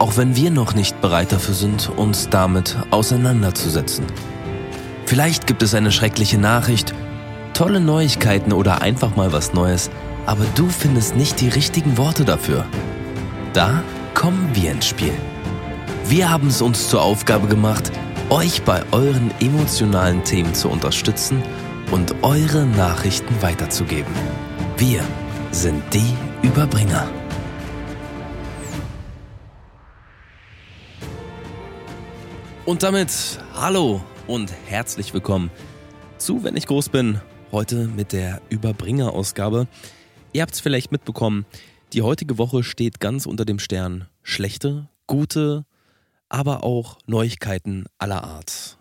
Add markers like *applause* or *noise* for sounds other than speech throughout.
auch wenn wir noch nicht bereit dafür sind, uns damit auseinanderzusetzen. Vielleicht gibt es eine schreckliche Nachricht, tolle Neuigkeiten oder einfach mal was Neues, aber du findest nicht die richtigen Worte dafür. Da kommen wir ins Spiel. Wir haben es uns zur Aufgabe gemacht, euch bei euren emotionalen Themen zu unterstützen und eure Nachrichten weiterzugeben. Wir sind die Überbringer. Und damit hallo und herzlich willkommen zu Wenn ich groß bin, heute mit der Überbringer-Ausgabe. Ihr habt es vielleicht mitbekommen, die heutige Woche steht ganz unter dem Stern schlechte, gute, aber auch Neuigkeiten aller Art.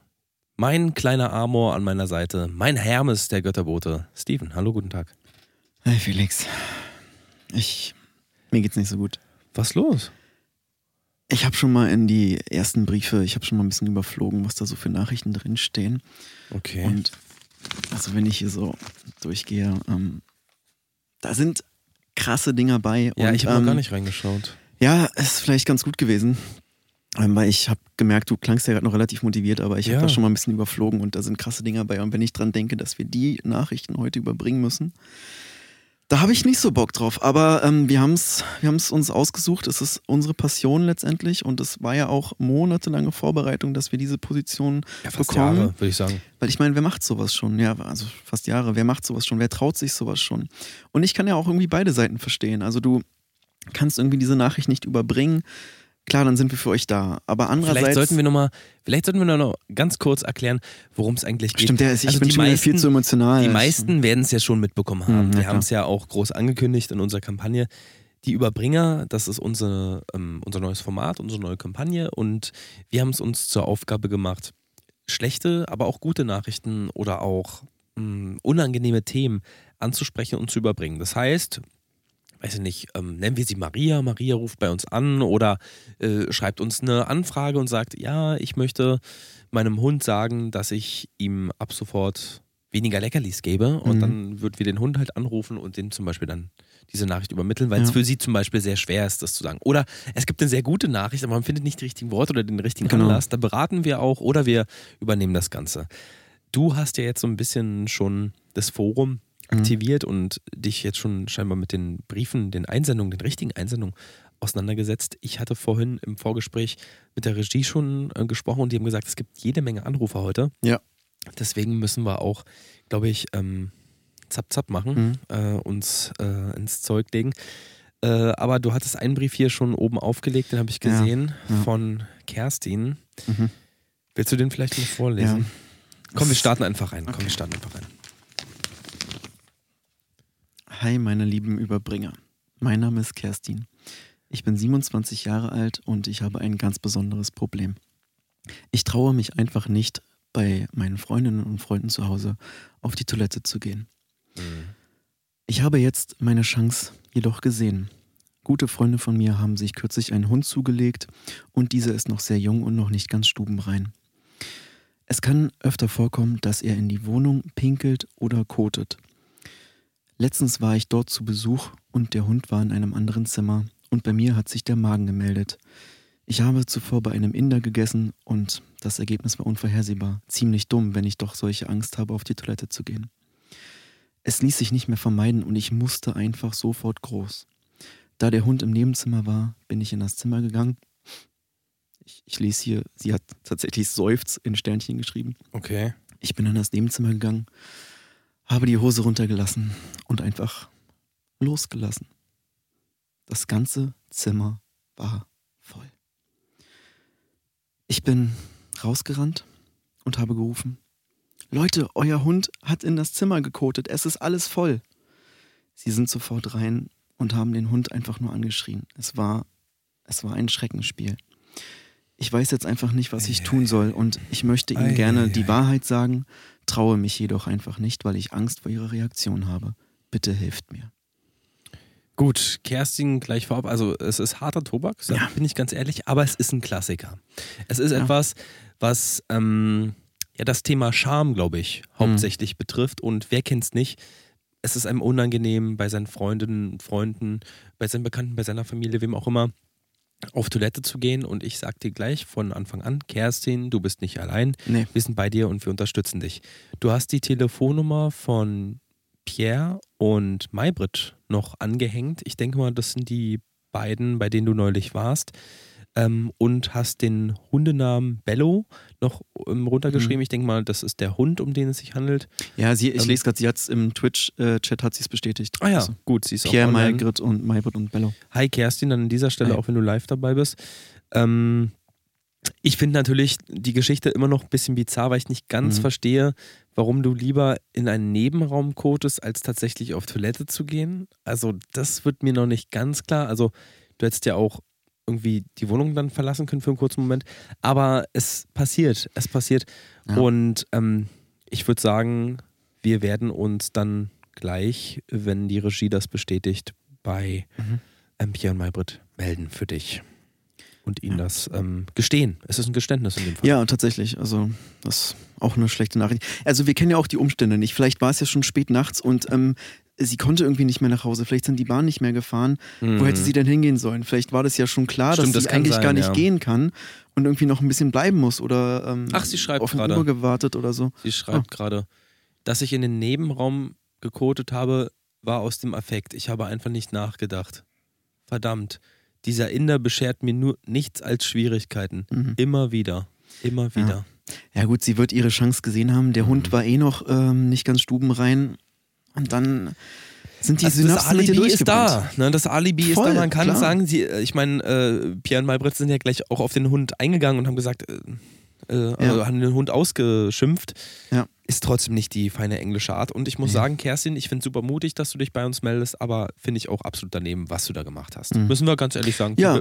Mein kleiner Amor an meiner Seite, mein Hermes der Götterbote, Steven. Hallo, guten Tag. Hey Felix. Ich. Mir geht's nicht so gut. Was los? Ich habe schon mal in die ersten Briefe, ich habe schon mal ein bisschen überflogen, was da so für Nachrichten drinstehen. Okay. Und also wenn ich hier so durchgehe, ähm, da sind krasse Dinger bei. Ja, und, ich habe ähm, noch gar nicht reingeschaut. Ja, ist vielleicht ganz gut gewesen. Ähm, weil ich habe gemerkt, du klangst ja gerade noch relativ motiviert, aber ich Ja. habe da schon mal ein bisschen überflogen und da sind krasse Dinger bei. Und wenn ich dran denke, dass wir die Nachrichten heute überbringen müssen, da habe ich nicht so Bock drauf. Aber ähm, wir haben es wir haben's uns ausgesucht. Es ist unsere Passion letztendlich und es war ja auch monatelange Vorbereitung, dass wir diese Position Ja, fast bekommen. Jahre, würde ich sagen. Weil ich meine, wer macht sowas schon? Ja, also fast Jahre. Wer macht sowas schon? Wer traut sich sowas schon? Und ich kann ja auch irgendwie beide Seiten verstehen. Also du kannst irgendwie diese Nachricht nicht überbringen. Klar, dann sind wir für euch da. Aber andererseits. Vielleicht sollten wir noch mal, vielleicht sollten wir noch ganz kurz erklären, worum es eigentlich geht. Stimmt, ja, ich Also bin schon wieder viel meisten- zu emotional. Die meisten werden es ja schon mitbekommen haben. Hm, ja, wir haben es ja auch groß angekündigt in unserer Kampagne. Die Überbringer, das ist unsere, ähm, unser neues Format, unsere neue Kampagne und wir haben es uns zur Aufgabe gemacht, schlechte, aber auch gute Nachrichten oder auch mh, unangenehme Themen anzusprechen und zu überbringen. Das heißt, weiß ich nicht, ähm, nennen wir sie Maria, Maria ruft bei uns an oder äh, schreibt uns eine Anfrage und sagt, ja, ich möchte meinem Hund sagen, dass ich ihm ab sofort weniger Leckerlis gebe und Mhm. dann würden wir den Hund halt anrufen und dem zum Beispiel dann diese Nachricht übermitteln, weil es Ja. für sie zum Beispiel sehr schwer ist, das zu sagen. Oder es gibt eine sehr gute Nachricht, aber man findet nicht die richtigen Worte oder den richtigen Genau. Anlass. Da beraten wir auch oder wir übernehmen das Ganze. Du hast ja jetzt so ein bisschen schon das Forum Mhm. aktiviert und dich jetzt schon scheinbar mit den Briefen, den Einsendungen, den richtigen Einsendungen auseinandergesetzt. Ich hatte vorhin im Vorgespräch mit der Regie schon äh, gesprochen und die haben gesagt, es gibt jede Menge Anrufe heute. Ja. Deswegen müssen wir auch, glaube ich, ähm, zapp zapp machen, Mhm. äh, uns äh, ins Zeug legen. Äh, aber du hattest einen Brief hier schon oben aufgelegt, den habe ich Ja, gesehen, ja. von Kerstin. Mhm. Willst du den vielleicht mal vorlesen? Komm, wir starten einfach rein. Komm, Okay. wir starten einfach rein. Hi, meine lieben Überbringer. Mein Name ist Kerstin. Ich bin 27 Jahre alt und ich habe ein ganz besonderes Problem. Ich traue mich einfach nicht, bei meinen Freundinnen und Freunden zu Hause auf die Toilette zu gehen. Ich habe jetzt meine Chance jedoch gesehen. Gute Freunde von mir haben sich kürzlich einen Hund zugelegt und dieser ist noch sehr jung und noch nicht ganz stubenrein. Es kann öfter vorkommen, dass er in die Wohnung pinkelt oder kotet. Letztens war ich dort zu Besuch und der Hund war in einem anderen Zimmer und bei mir hat sich der Magen gemeldet. Ich habe zuvor bei einem Inder gegessen und das Ergebnis war unvorhersehbar. Ziemlich dumm, wenn ich doch solche Angst habe, auf die Toilette zu gehen. Es ließ sich nicht mehr vermeiden und ich musste einfach sofort groß. Da der Hund im Nebenzimmer war, bin ich in das Zimmer gegangen. Ich, ich lese hier, sie hat tatsächlich Seufz in Sternchen geschrieben. Okay. Ich bin in das Nebenzimmer gegangen, habe die Hose runtergelassen und einfach losgelassen. Das ganze Zimmer war voll. Ich bin rausgerannt und habe gerufen, Leute, euer Hund hat in das Zimmer gekotet, es ist alles voll. Sie sind sofort rein und haben den Hund einfach nur angeschrien. Es war, es war ein Schreckenspiel. Ich weiß jetzt einfach nicht, was ich tun soll und ich möchte ihm Ei, gerne die ei. Wahrheit sagen, traue mich jedoch einfach nicht, weil ich Angst vor ihrer Reaktion habe. Bitte hilft mir. Gut, Kerstin gleich vorab. Also es ist harter Tobak, Ja. bin ich ganz ehrlich, aber es ist ein Klassiker. Es ist Ja. etwas, was ähm, ja das Thema Scham, glaube ich, hauptsächlich betrifft. Und wer kennt's nicht? Es ist einem unangenehm, bei seinen Freundinnen, Freunden, bei seinen Bekannten, bei seiner Familie, wem auch immer, auf Toilette zu gehen. Und ich sag dir gleich von Anfang an, Kerstin, du bist nicht allein. Nee. Wir sind bei dir und wir unterstützen dich. Du hast die Telefonnummer von Pierre und Maybrit noch angehängt. Ich denke mal, das sind die beiden, bei denen du neulich warst. Ähm, und hast den Hundenamen Bello noch ähm, runtergeschrieben. Mhm. Ich denke mal, das ist der Hund, um den es sich handelt. Ja, sie, ich Ähm, lese gerade, sie hat es im Twitch-Chat hat sie es bestätigt. Ah ja, Also, gut, sie ist Pierre, auch online. Maygrit und Maybrit und Bello. Hi Kerstin, an dieser Stelle, Hi. auch wenn du live dabei bist. Ähm, ich finde natürlich die Geschichte immer noch ein bisschen bizarr, weil ich nicht ganz Mhm. verstehe, warum du lieber in einen Nebenraum kotest, als tatsächlich auf Toilette zu gehen. Also das wird mir noch nicht ganz klar. Also du hättest ja auch irgendwie die Wohnung dann verlassen können für einen kurzen Moment. Aber es passiert, es passiert. Ja. Und ähm, ich würde sagen, wir werden uns dann gleich, wenn die Regie das bestätigt, bei Mhm. ähm, Pierre und Maybrit melden für dich. Und ihnen Ja. das ähm, gestehen. Es ist ein Geständnis in dem Fall. Ja, tatsächlich. Also, das ist auch eine schlechte Nachricht. Also, wir kennen ja auch die Umstände nicht. Vielleicht war es ja schon spät nachts und ähm, sie konnte irgendwie nicht mehr nach Hause. Vielleicht sind die Bahn nicht mehr gefahren. Wo hätte sie denn hingehen sollen? Vielleicht war das ja schon klar, Mhm. Stimmt, dass das sie kann eigentlich sein, gar nicht ja. gehen kann und irgendwie noch ein bisschen bleiben muss oder ähm, Ach, sie schreibt auf gerade. Uber gewartet oder so. Sie schreibt gerade, dass ich in den Nebenraum gekotet habe, war aus dem Affekt. Ich habe einfach nicht nachgedacht. Verdammt. Dieser Inder beschert mir nur nichts als Schwierigkeiten. Mhm. Immer wieder. Immer wieder. Ja gut, sie wird ihre Chance gesehen haben. Der Mhm. Hund war eh noch ähm, nicht ganz stubenrein. Und dann sind die Also das Synapsen mit ihr Alibi ist da. Ne? Das Alibi ist Voll, da. Man kann klar. sagen, sie, äh, ich meine, äh, Pierre und Maybrit sind ja gleich auch auf den Hund eingegangen und haben gesagt, äh, äh, also haben den Hund ausgeschimpft. Ja. Ist trotzdem nicht die feine englische Art. Und ich muss Nee. sagen, Kerstin, ich finde super mutig, dass du dich bei uns meldest, aber finde ich auch absolut daneben, was du da gemacht hast. Mhm. Müssen wir ganz ehrlich sagen. Ja,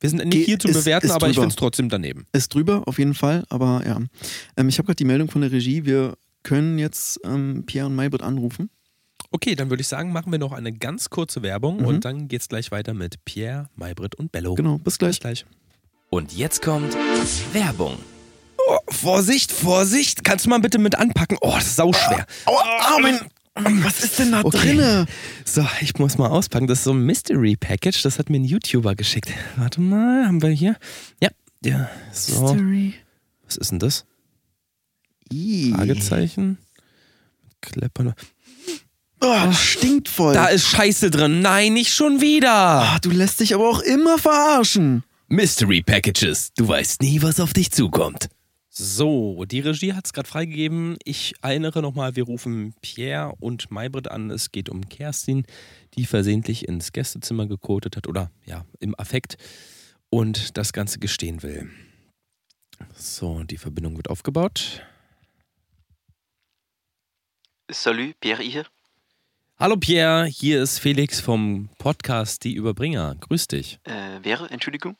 wir, sind nicht hier zu ist- bewerten, ist aber ich drüber. finde es trotzdem daneben. ist drüber, auf jeden Fall. Aber ja. Ähm, ich habe gerade die Meldung von der Regie. Wir können jetzt ähm, Pierre und Maybrit anrufen. Okay, dann würde ich sagen, machen wir noch eine ganz kurze Werbung Mhm. und dann geht's gleich weiter mit Pierre, Maybrit und Bello. Genau, bis gleich. Bis gleich. Und jetzt kommt Werbung. Oh, Vorsicht, Vorsicht. Kannst du mal bitte mit anpacken? Oh, das ist sauschwer. Oh, Armin! Was ist denn da Okay. drinne? So, ich muss mal auspacken. Das ist so ein Mystery Package. Das hat mir ein YouTuber geschickt. Warte mal, haben wir hier? Ja, ja. So. Mystery. Was ist denn das? Fragezeichen? Kleppern. Oh, stinkt voll. Da ist Scheiße drin. Nein, nicht schon wieder. Ah, du lässt dich aber auch immer verarschen. Mystery Packages. Du weißt nie, was auf dich zukommt. So, die Regie hat es gerade freigegeben. Ich erinnere nochmal, wir rufen Pierre und Maybrit an. Es geht um Kerstin, die versehentlich ins Gästezimmer gekotet hat oder ja, im Affekt und das Ganze gestehen will. So, die Verbindung wird aufgebaut. Salut, Pierre hier. Hallo Pierre, hier ist Felix vom Podcast Die Überbringer. Grüß dich. Äh, wer? Entschuldigung?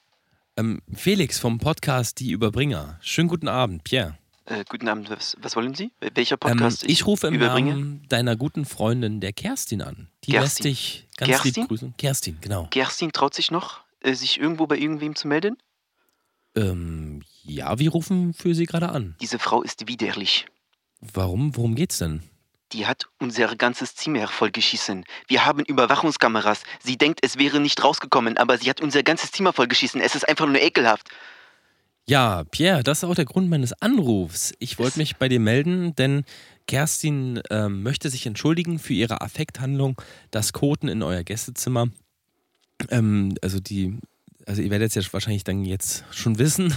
Ähm, Felix vom Podcast Die Überbringer. Schönen guten Abend, Pierre. Äh, guten Abend, was, was wollen Sie? Welcher Ähm, ich rufe im Namen deiner guten Freundin, der Kerstin, an. Die Kerstin. lässt dich ganz lieb Kerstin? grüßen. Kerstin, genau. Kerstin traut sich noch, äh, sich irgendwo bei irgendwem zu melden? Ähm, ja, wir rufen für sie gerade an. Diese Frau ist widerlich. Warum? Worum geht's denn? Die hat unser ganzes Zimmer vollgeschissen. Wir haben Überwachungskameras. Sie denkt, es wäre nicht rausgekommen, aber sie hat unser ganzes Zimmer vollgeschissen. Es ist einfach nur ekelhaft. Ja, Pierre, das ist auch der Grund meines Anrufs. Ich wollte mich bei dir melden, denn Kerstin ähm, möchte sich entschuldigen für ihre Affekthandlung, das Koten in euer Gästezimmer. Ähm, also die, also ihr werdet es ja wahrscheinlich dann jetzt schon wissen.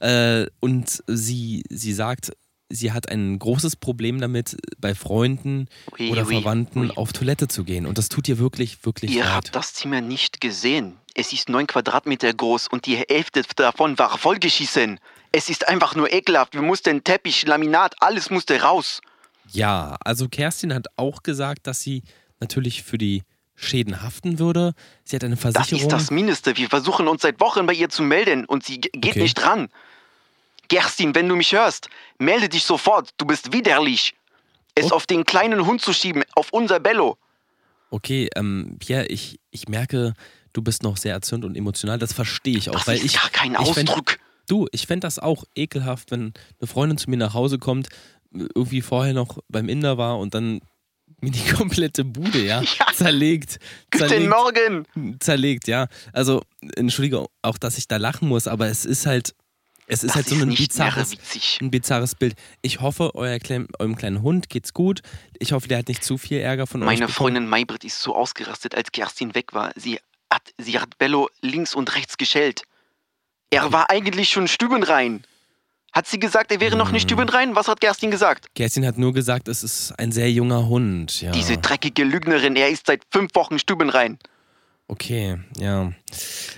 Äh, und sie, sie sagt, sie hat ein großes Problem damit, bei Freunden Oui, oder oui, Verwandten oui. auf Toilette zu gehen. Und das tut ihr wirklich, wirklich Ihr leid. habt das Zimmer nicht gesehen. Es ist neun Quadratmeter groß und die Hälfte davon war vollgeschissen. Es ist einfach nur ekelhaft. Wir mussten Teppich, Laminat, alles musste raus. Ja, also Kerstin hat auch gesagt, dass sie natürlich für die Schäden haften würde. Sie hat eine Das Versicherung. ist das Mindeste. Wir versuchen uns seit Wochen bei ihr zu melden und sie ge- geht Okay. nicht ran. Gerstin, wenn du mich hörst, melde dich sofort. Du bist widerlich. Es Oh. auf den kleinen Hund zu schieben, auf unser Bello. Okay, ähm, Pierre, ich, ich merke, du bist noch sehr erzürnt und emotional. Das verstehe ich auch, Das weil ist ich. gar kein ich fänd- Ausdruck. Du, ich fände das auch ekelhaft, wenn eine Freundin zu mir nach Hause kommt, irgendwie vorher noch beim Inder war und dann mir die *laughs* komplette Bude, ja, *laughs* Ja. zerlegt. Guten Zerlegt, Morgen. zerlegt, ja. Also, entschuldige auch, dass ich da lachen muss, aber es ist halt, es ist Das halt so ist ein bizarres, ein bizarres Bild. Ich hoffe, euer klein, eurem kleinen Hund geht's gut. Ich hoffe, der hat nicht zu viel Ärger von euch Meine. Freundin Maybrit ist so ausgerastet, als Kerstin weg war. Sie hat, sie hat Bello links und rechts geschellt. Er war eigentlich schon stübenrein. Hat sie gesagt, er wäre noch Hm. nicht stübenrein? Was hat Kerstin gesagt? Kerstin hat nur gesagt, es ist ein sehr junger Hund. Ja. Diese dreckige Lügnerin, er ist seit fünf Wochen stübenrein. Okay, ja.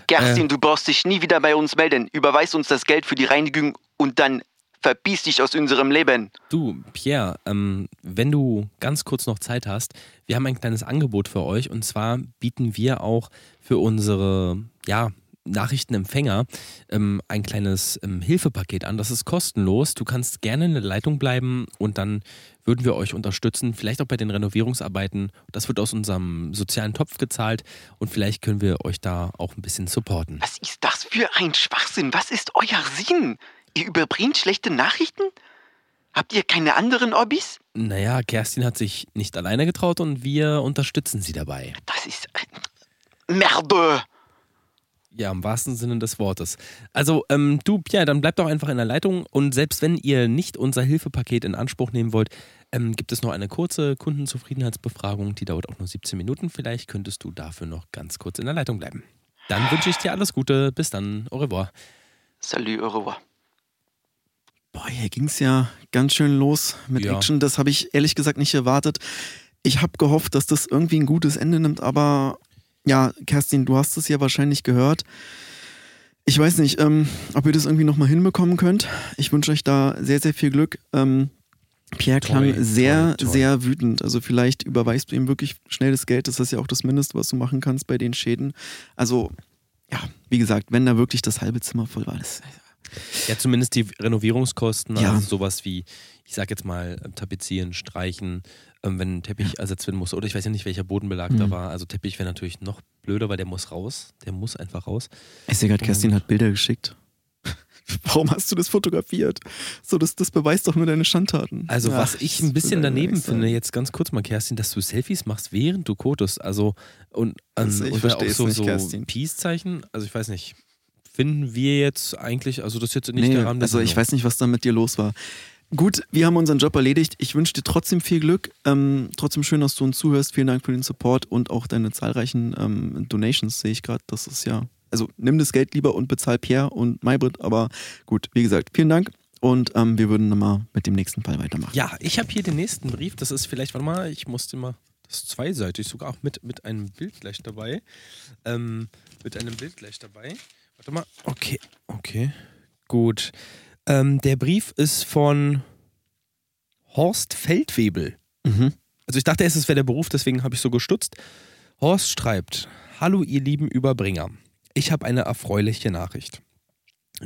Kerstin, Äh. du brauchst dich nie wieder bei uns melden. Überweis uns das Geld für die Reinigung und dann verpiss dich aus unserem Leben. Du, Pierre, ähm, wenn du ganz kurz noch Zeit hast, wir haben ein kleines Angebot für euch und zwar bieten wir auch für unsere, ja, Nachrichtenempfänger ähm, ein kleines ähm, Hilfepaket an. Das ist kostenlos. Du kannst gerne in der Leitung bleiben und dann würden wir euch unterstützen, vielleicht auch bei den Renovierungsarbeiten. Das wird aus unserem sozialen Topf gezahlt und vielleicht können wir euch da auch ein bisschen supporten. Was ist das für ein Schwachsinn? Was ist euer Sinn? Ihr überbringt schlechte Nachrichten? Habt ihr keine anderen Hobbys? Naja, Kerstin hat sich nicht alleine getraut und wir unterstützen sie dabei. Das ist. äh, Merde! Ja, im wahrsten Sinne des Wortes. Also, ähm, du, Pierre, dann bleib doch einfach in der Leitung und selbst wenn ihr nicht unser Hilfepaket in Anspruch nehmen wollt, ähm, gibt es noch eine kurze Kundenzufriedenheitsbefragung, die dauert auch nur 17 Minuten. Vielleicht könntest du dafür noch ganz kurz in der Leitung bleiben. Dann wünsche ich dir alles Gute. Bis dann. Au revoir. Salut, au revoir. Boah, hier ging es ja ganz schön los mit Ja. Action. Das habe ich ehrlich gesagt nicht erwartet. Ich habe gehofft, dass das irgendwie ein gutes Ende nimmt, aber ja, Kerstin, du hast es ja wahrscheinlich gehört. Ich weiß nicht, ähm, ob ihr das irgendwie nochmal hinbekommen könnt. Ich wünsche euch da sehr, sehr viel Glück. Ähm, Pierre klang sehr, toi, toi. sehr wütend. Also vielleicht überweist du ihm wirklich schnell das Geld. Das ist ja auch das Mindeste, was du machen kannst bei den Schäden. Also, ja, wie gesagt, wenn da wirklich das halbe Zimmer voll war, das Ja, zumindest die Renovierungskosten, Ja. also sowas wie, ich sag jetzt mal, ähm, tapezieren, streichen, ähm, wenn ein Teppich ersetzt werden muss. Oder ich weiß ja nicht, welcher Bodenbelag da Mhm. war. Also Teppich wäre natürlich noch blöder, weil der muss raus. Der muss einfach raus. Ich sehe gerade, Kerstin hat Bilder geschickt. *laughs* Warum hast du das fotografiert? So, das, das beweist doch nur deine Schandtaten. Also, Ach, was ich ein bisschen daneben finde, jetzt ganz kurz mal, Kerstin, dass du Selfies machst, während du kotest. Also, und, Also, ich und auch so, nicht, so. Peace-Zeichen. Also, ich weiß nicht. Finden wir jetzt eigentlich, also das ist jetzt nicht Nee, der Rahmen der also ich Sendung. weiß nicht, was da mit dir los war. Gut, wir haben unseren Job erledigt. Ich wünsche dir trotzdem viel Glück. Ähm, trotzdem schön, dass du uns zuhörst. Vielen Dank für den Support und auch deine zahlreichen ähm, Donations sehe ich gerade. Das ist ja, also nimm das Geld lieber und bezahl Pierre und Maybrit. Aber gut, wie gesagt, vielen Dank und ähm, wir würden dann mal mit dem nächsten Fall weitermachen. Ja, ich habe hier den nächsten Brief. Das ist vielleicht, warte mal, ich musste mal, das ist zweiseitig, sogar auch mit, mit einem Bild gleich dabei. Ähm, mit einem Bild gleich dabei. Warte mal, okay, okay, gut. Ähm, der Brief ist von Horst Feldwebel. Mhm. Also ich dachte erst, es wäre der Beruf, deswegen habe ich so gestutzt. Horst schreibt, Hallo ihr lieben Überbringer. Ich habe eine erfreuliche Nachricht.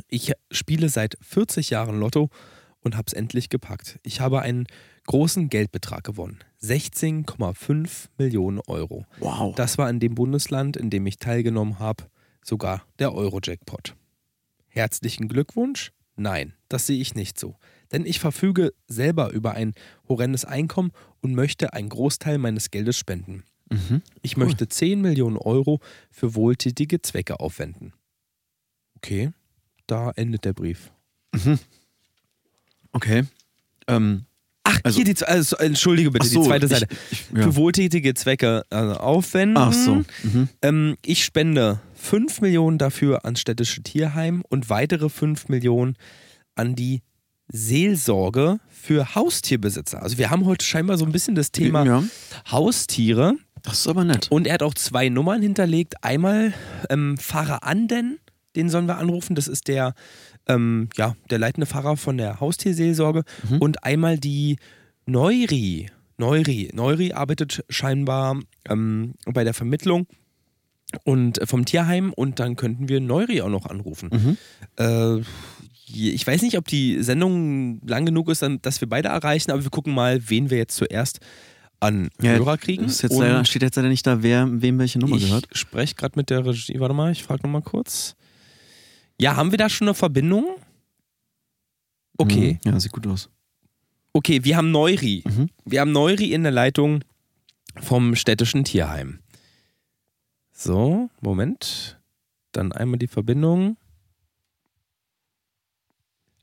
Ich spiele seit 40 Jahren Lotto und habe es endlich gepackt. Ich habe einen großen Geldbetrag gewonnen. 16,5 Millionen Euro. Wow. Das war in dem Bundesland, in dem ich teilgenommen habe, sogar der Euro-Jackpot. Herzlichen Glückwunsch? Nein, das sehe ich nicht so. Denn ich verfüge selber über ein horrendes Einkommen und möchte einen Großteil meines Geldes spenden. Mhm. Ich Cool. möchte 10 Millionen Euro für wohltätige Zwecke aufwenden. Okay, da endet der Brief. Mhm. Okay. Ähm, Ach, Also- hier die, also, entschuldige bitte, so, die zweite ich- Seite. Ich, ja. Für wohltätige Zwecke äh, aufwenden. Ach so. Mhm. Ähm, ich spende 5 Millionen dafür ans städtische Tierheim und weitere 5 Millionen an die Seelsorge für Haustierbesitzer. Also wir haben heute scheinbar so ein bisschen das Thema Ja, Haustiere das ist aber nett. und er hat auch zwei Nummern hinterlegt. Einmal ähm, Pfarrer Anden, den sollen wir anrufen, das ist der, ähm, ja, der leitende Pfarrer von der Haustierseelsorge Mhm. und einmal die Neuri. Neuri. Neuri arbeitet scheinbar ähm, bei der Vermittlung und äh, vom Tierheim und dann könnten wir Neuri auch noch anrufen. Mhm. Äh, ich weiß nicht, ob die Sendung lang genug ist, dass wir beide erreichen, aber wir gucken mal, wen wir jetzt zuerst an Ja, Hörer kriegen. Ist jetzt leider, steht jetzt leider nicht da, wer wem welche Nummer ich gehört. spreche gerade mit der Regie. Warte mal, ich frage nochmal kurz. Ja, haben wir da schon eine Verbindung? Okay, Mhm. Ja, sieht gut aus. okay, wir haben Neuri. Mhm. Wir haben Neuri in der Leitung vom städtischen Tierheim. So, Moment. Dann einmal die Verbindung.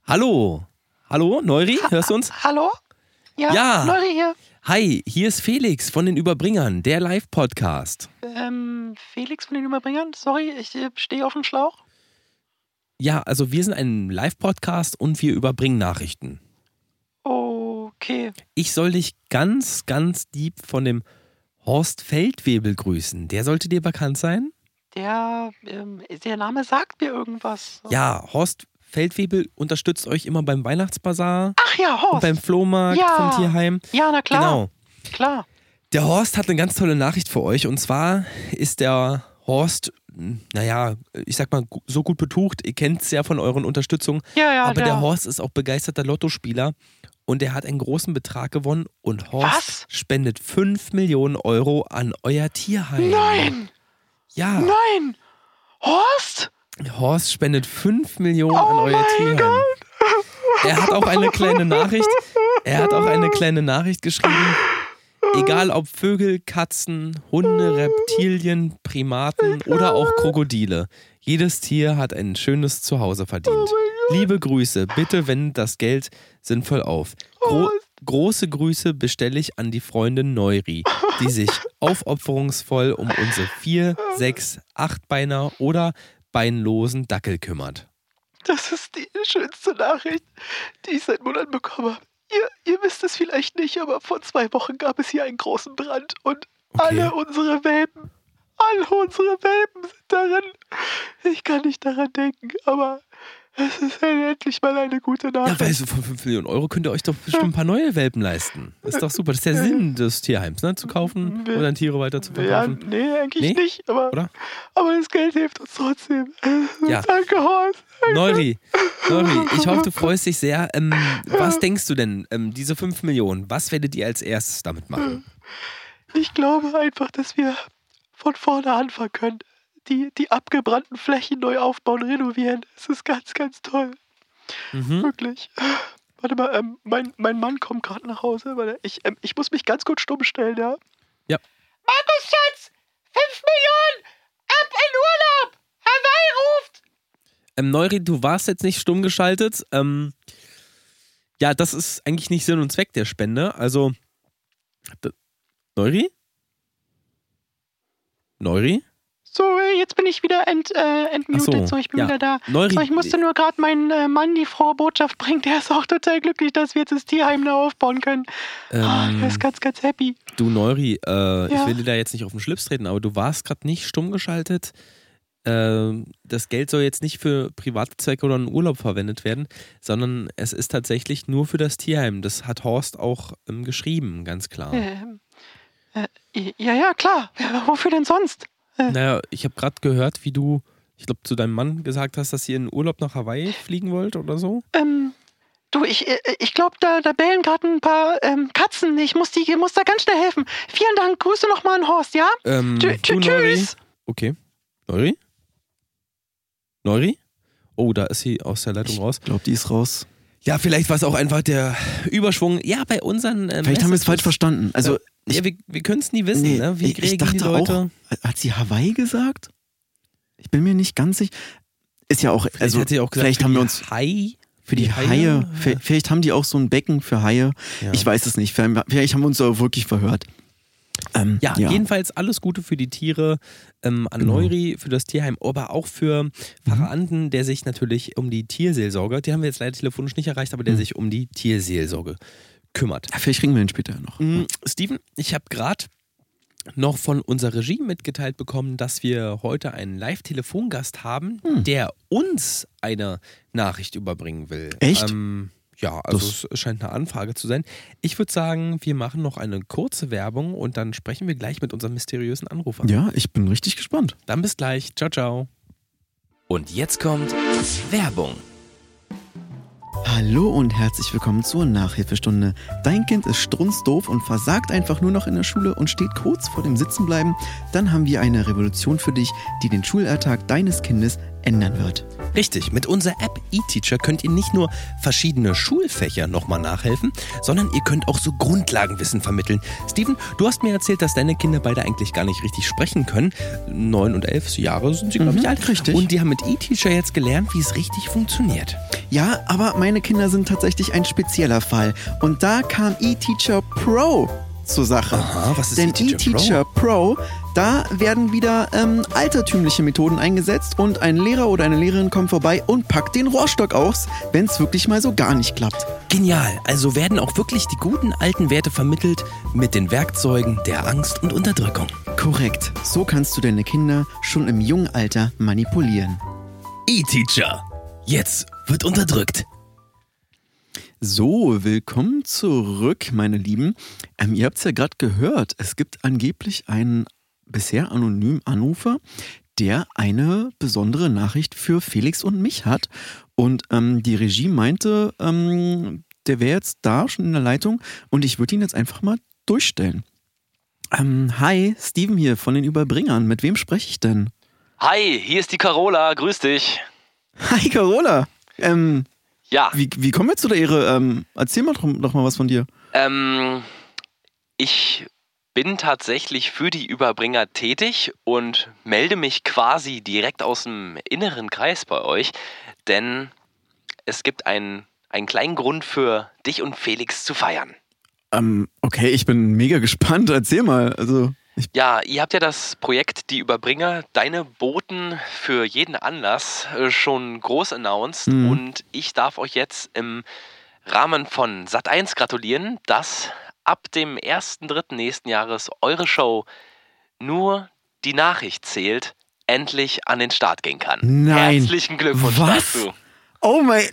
Hallo. Hallo, Neuri, hörst du uns? Hallo? Ja, Ja. Leute hier. Hi, hier ist Felix von den Überbringern, der Live-Podcast. Ähm, Felix von den Überbringern. Sorry, ich äh, stehe auf dem Schlauch. Ja, also wir sind ein Live-Podcast und wir überbringen Nachrichten. Okay. Ich soll dich ganz, ganz lieb von dem Horst Feldwebel grüßen. Der sollte dir bekannt sein? Der, ähm, der Name sagt mir irgendwas. Ja, Horst Feldwebel unterstützt euch immer beim Weihnachtsbazar Ach ja, und Horst. beim Flohmarkt Ja. vom Tierheim. Ja, na klar. Genau. Klar. Der Horst hat eine ganz tolle Nachricht für euch und zwar ist der Horst, naja, ich sag mal, so gut betucht. Ihr kennt es ja von euren Unterstützungen. Ja, ja, Aber der Horst ist auch begeisterter Lottospieler und er hat einen großen Betrag gewonnen und Horst Was? spendet 5 Millionen Euro an euer Tierheim. Nein! Ja, Nein! Horst? Horst spendet 5 Millionen an Oh euer mein Tierheim. Er hat auch eine kleine Nachricht. Er hat auch eine kleine Nachricht geschrieben. Egal ob Vögel, Katzen, Hunde, Reptilien, Primaten oder auch Krokodile. Jedes Tier hat ein schönes Zuhause verdient. Liebe Grüße, bitte wendet das Geld sinnvoll auf. Gro große Grüße bestelle ich an die Freundin Neuri, die sich *laughs* aufopferungsvoll um unsere vier, sechs, achtbeiner oder beinlosen Dackel kümmert. Das ist die schönste Nachricht, die ich seit Monaten bekommen habe. Ihr, ihr wisst es vielleicht nicht, aber vor zwei Wochen gab es hier einen großen Brand und Okay. alle unsere Welpen, alle unsere Welpen sind darin. Ich kann nicht daran denken, aber es ist endlich mal eine gute Ja, Nachricht. weil so von 5 Millionen Euro könnt ihr euch doch bestimmt ein paar neue Welpen leisten. Das ist doch super. Das ist der Sinn des Tierheims, ne? Zu kaufen und dann Tiere weiter zu ja, verkaufen. nee, eigentlich Nee? nicht, aber, Oder? aber das Geld hilft uns trotzdem. *laughs* Ja. Danke, Horst. Neuri, Neuri, ich hoffe, du *laughs* freust dich sehr. Ähm, was denkst du denn, ähm, diese 5 Millionen, was werdet ihr als erstes damit machen? Ich glaube einfach, dass wir von vorne anfangen können. Die, die abgebrannten Flächen neu aufbauen, renovieren. Es ist ganz, ganz toll. Mhm. Wirklich. Warte mal, ähm, mein, mein Mann kommt gerade nach Hause. Warte, ich, ähm, ich muss mich ganz kurz stumm stellen, ja? Ja. Markus Schatz! 5 Millionen! Ab in Urlaub! Hawaii ruft! Ähm, Neuri, du warst jetzt nicht stumm geschaltet. Ähm, ja, das ist eigentlich nicht Sinn und Zweck der Spende. Also, Neuri? Neuri? So, äh, jetzt bin ich wieder ent, äh, entmutet. So, so, ich bin ja. wieder da. Neuri, So, ich musste nur gerade meinen äh, Mann die frohe Botschaft bringen. Der ist auch total glücklich, dass wir jetzt das Tierheim neu aufbauen können. Ah, ähm, der ist ganz, ganz happy. Du Neuri, äh, ich Ja. will dir da jetzt nicht auf den Schlips treten, aber du warst gerade nicht stumm geschaltet. Ähm, das Geld soll jetzt nicht für private Zwecke oder einen Urlaub verwendet werden, sondern es ist tatsächlich nur für das Tierheim. Das hat Horst auch ähm, geschrieben, ganz klar. Ähm, äh, ja, ja, klar. Ja, wofür denn sonst? Naja, ich habe gerade gehört, wie du, ich glaube, zu deinem Mann gesagt hast, dass ihr in Urlaub nach Hawaii fliegen wollt oder so. Ähm, du, ich, äh, ich glaube, da, da bellen gerade ein paar ähm, Katzen. Ich muss, die, muss da ganz schnell helfen. Vielen Dank. Grüße nochmal an Horst, ja? Ähm, tschü- Neuri? tschüss. Okay. Neuri? Neuri? Oh, da ist sie aus der Leitung raus. Ich glaube, die ist raus. Ja, vielleicht war es auch einfach der Überschwung. Ja, bei unseren. Ähm, Vielleicht haben wir es falsch verstanden. Also, Ja, ja wir, wir können es nie wissen, nee, ne? Wie ich, dachte die Leute? auch, hat sie Hawaii gesagt? Ich bin mir nicht ganz sicher. Ist ja auch, Vielleicht also, auch gesagt, vielleicht haben wir uns Hai. für die, die Haie, Haie, vi- vielleicht haben die auch so ein Becken für Haie. Ja. Ich weiß es nicht. Vielleicht haben wir uns aber wirklich verhört. Ähm, Ja, jedenfalls alles Gute für die Tiere, ähm, an Genau. Neuri, für das Tierheim, aber auch für Pfarrer Anden, der sich natürlich um die Tierseelsorge, die haben wir jetzt leider telefonisch nicht erreicht, aber der Mhm. sich um die Tierseelsorge kümmert. Ja, vielleicht kriegen wir ihn später noch. Mm, Steven, ich habe gerade noch von unserer Regie mitgeteilt bekommen, dass wir heute einen Live-Telefongast haben, Hm. der uns eine Nachricht überbringen will. Echt? Ähm, Ja, also es scheint eine Anfrage zu sein. Ich würde sagen, wir machen noch eine kurze Werbung und dann sprechen wir gleich mit unserem mysteriösen Anrufer. Ja, ich bin richtig gespannt. Dann bis gleich. Ciao, ciao. Und jetzt kommt Werbung. Hallo und herzlich willkommen zur Nachhilfestunde. Dein Kind ist strunzdoof und versagt einfach nur noch in der Schule und steht kurz vor dem Sitzenbleiben? Dann haben wir eine Revolution für dich, die den Schulalltag deines Kindes ändern wird. Richtig, mit unserer App eTeacher könnt ihr nicht nur verschiedene Schulfächer nochmal nachhelfen, sondern ihr könnt auch so Grundlagenwissen vermitteln. Steven, du hast mir erzählt, dass deine Kinder beide eigentlich gar nicht richtig sprechen können. Neun und elf Jahre sind sie, glaube ich, Mhm, alt. richtig. Und die haben mit eTeacher jetzt gelernt, wie es richtig funktioniert. Ja, aber meine Kinder sind tatsächlich ein spezieller Fall. Und da kam eTeacher Pro zur Sache. Aha, was ist Denn eTeacher eTeacher Pro? Da werden wieder ähm, altertümliche Methoden eingesetzt und ein Lehrer oder eine Lehrerin kommt vorbei und packt den Rohrstock aus, wenn es wirklich mal so gar nicht klappt. Genial, also werden auch wirklich die guten alten Werte vermittelt mit den Werkzeugen der Angst und Unterdrückung. Korrekt. So kannst du deine Kinder schon im jungen Alter manipulieren. E-Teacher, jetzt wird unterdrückt. So, willkommen zurück, meine Lieben. Ähm, ihr habt es ja gerade gehört, es gibt angeblich einen bisher anonymen Anrufer, der eine besondere Nachricht für Felix und mich hat. Und ähm, die Regie meinte, ähm, der wäre jetzt da schon in der Leitung und ich würde ihn jetzt einfach mal durchstellen. Ähm, hi, Steven hier von den Überbringern. Mit wem spreche ich denn? Hi, hier ist die Carola, grüß dich. Hi, Carola. Ähm, Ja, wie, wie kommen wir zu der Ehre? Ähm, erzähl mal doch, doch mal was von dir. ähm, ich bin tatsächlich für die Überbringer tätig und melde mich quasi direkt aus dem inneren Kreis bei euch, denn es gibt einen, einen kleinen Grund für dich und Felix zu feiern. Ähm, okay, ich bin mega gespannt. Erzähl mal. Also, Ja, ihr habt ja das Projekt Die Überbringer, deine Boten für jeden Anlass äh, schon groß announced Mhm. und ich darf euch jetzt im Rahmen von Sat1 gratulieren, dass ab dem 1.3. nächsten Jahres eure Show nur die Nachricht zählt, endlich an den Start gehen kann. Nein. Herzlichen Glückwunsch Was? dazu. oh mein.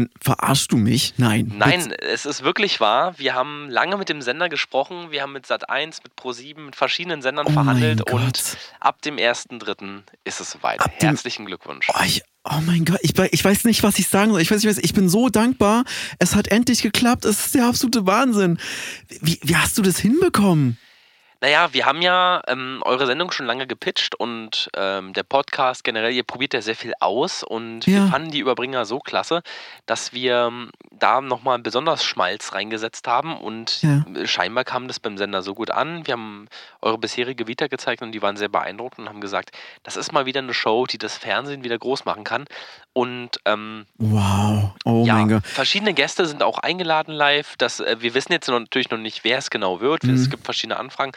Äh, Verarschst du mich? Nein. Nein, es ist wirklich wahr. Wir haben lange mit dem Sender gesprochen. Wir haben mit Sat1, mit Pro7, mit verschiedenen Sendern Oh verhandelt und ab dem 1.3. ist es soweit. Ab Herzlichen Glückwunsch. Oh, ich, oh mein Gott, ich, ich weiß nicht, was ich sagen soll. Ich weiß, ich weiß, ich bin so dankbar. Es hat endlich geklappt. Es ist der absolute Wahnsinn. Wie, wie hast du das hinbekommen? Naja, wir haben ja ähm, eure Sendung schon lange gepitcht und ähm, der Podcast generell, ihr probiert ja sehr viel aus und Ja. wir fanden die Überbringer so klasse, dass wir ähm, da nochmal besonders Schmalz reingesetzt haben und Ja. scheinbar kam das beim Sender so gut an. Wir haben eure bisherige Vita gezeigt und die waren sehr beeindruckt und haben gesagt, das ist mal wieder eine Show, die das Fernsehen wieder groß machen kann. Und ähm, Wow. Oh ja, mein Gott. verschiedene Gäste sind auch eingeladen live. Das, äh, wir wissen jetzt natürlich noch nicht, wer es genau wird. Mhm. Es gibt verschiedene Anfragen.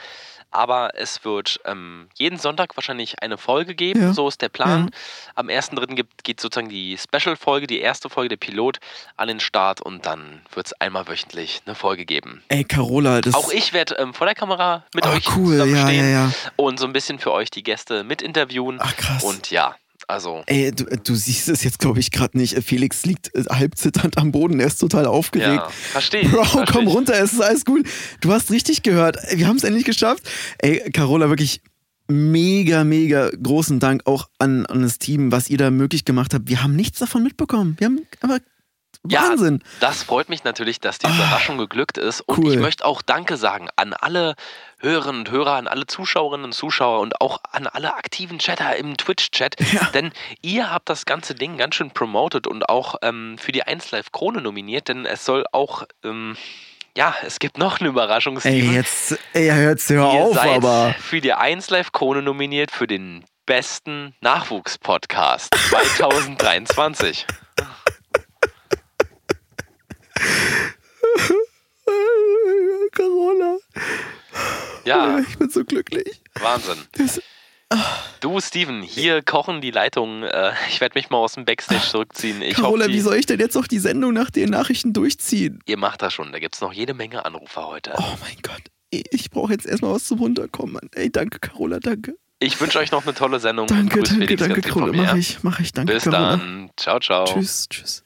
Aber es wird ähm, jeden Sonntag wahrscheinlich eine Folge geben. Ja. So ist der Plan. Am 1.3. gibt- geht sozusagen die Special-Folge, die erste Folge, der Pilot, an den Start. Und dann wird es einmal wöchentlich eine Folge geben. Ey, Carola, das. Auch ich werde ähm, vor der Kamera mit Oh, euch cool. zusammen Ja, ja, ja. und so ein bisschen für euch die Gäste mit interviewen. Ach, krass. Und ja, also Ey, du, du siehst es jetzt, glaube ich, gerade nicht. Felix liegt äh, halb zitternd am Boden. Er ist total aufgeregt. ja, verstehe. Bro, versteh komm runter, es ist alles gut. Du hast richtig gehört. Wir haben es endlich geschafft. Ey, Carola, wirklich mega, mega großen Dank auch an, an das Team, was ihr da möglich gemacht habt. Wir haben nichts davon mitbekommen. Wir haben aber Ja, Wahnsinn. Das freut mich natürlich, dass die Ah, Überraschung geglückt ist. Und cool. ich möchte auch Danke sagen an alle Hörerinnen und Hörer, an alle Zuschauerinnen und Zuschauer und auch an alle aktiven Chatter im Twitch-Chat. *laughs* Ja. Denn ihr habt das ganze Ding ganz schön promoted und auch ähm, für die 1 Live Krone nominiert, denn es soll auch. Ähm, ja, es gibt noch eine Überraschung, Ey, jetzt, ey, jetzt hör Ihr auf, seid aber. für die 1 Live Krone nominiert für den besten Nachwuchspodcast *laughs* 2023. Carola, Ja, ich bin so glücklich. Wahnsinn. Das, Du, Steven, hier kochen die Leitungen. Äh, ich werde mich mal aus dem Backstage zurückziehen. Ich Carola, hoffe, wie soll ich denn jetzt noch die Sendung nach den Nachrichten durchziehen? ihr macht das schon. Da gibt es noch jede Menge Anrufer heute. Oh mein Gott. Ich brauche jetzt erstmal was zum Runterkommen. Mann. Ey, danke, Carola, danke. Ich wünsche euch noch eine tolle Sendung. Danke, grüßt danke, Felix danke, Carola. Mach ich, mach ich. Danke, Bis Carola. dann. Ciao, ciao. Tschüss, tschüss.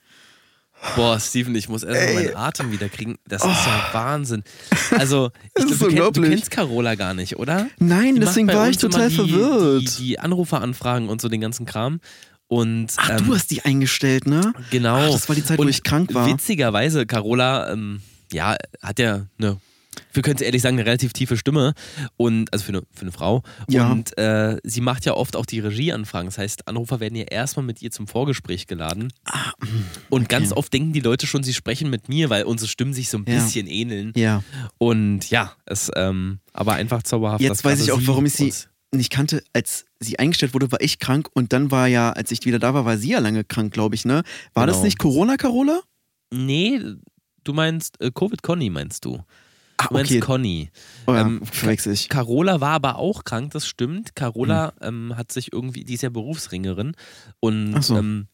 Boah, Steven, ich muss erstmal meinen Atem wieder kriegen. Das ist ja Wahnsinn. Also, *laughs* ich glaub, du, kenn, du kennst Carola gar nicht, oder? Nein, Die deswegen war ich total die, verwirrt. Die, die Anruferanfragen und so den ganzen Kram. Und Ach, ähm, du hast die eingestellt, ne? genau. Ach, das war die Zeit, wo Und ich krank war. Witzigerweise, Carola, ähm, ja, hat ja eine, wir können es ehrlich sagen, eine relativ tiefe Stimme. Und, also für eine, für eine Frau. Ja. Und äh, sie macht ja oft auch die Regieanfragen. Das heißt, Anrufer werden ja erstmal mit ihr zum Vorgespräch geladen. Ah, Und ganz oft denken die Leute schon, sie sprechen mit mir, weil unsere Stimmen sich so ein Ja. bisschen ähneln. Ja. Und ja, es, ähm, aber einfach zauberhaft. Jetzt weiß ich auch, warum ich sie nicht kannte. Als sie eingestellt wurde, war ich krank und dann war ja, als ich wieder da war, war sie ja lange krank, glaube ich, ne? War das Genau. nicht Corona, Carola? Nee, du meinst äh, Covid Conny, meinst du? Ah, Du meinst okay. Conny. Oh, ja, ähm, verwechsel ich. Carola war aber auch krank, das stimmt. Carola Hm. ähm, hat sich irgendwie, die ist ja Berufsringerin und Ach so. ähm,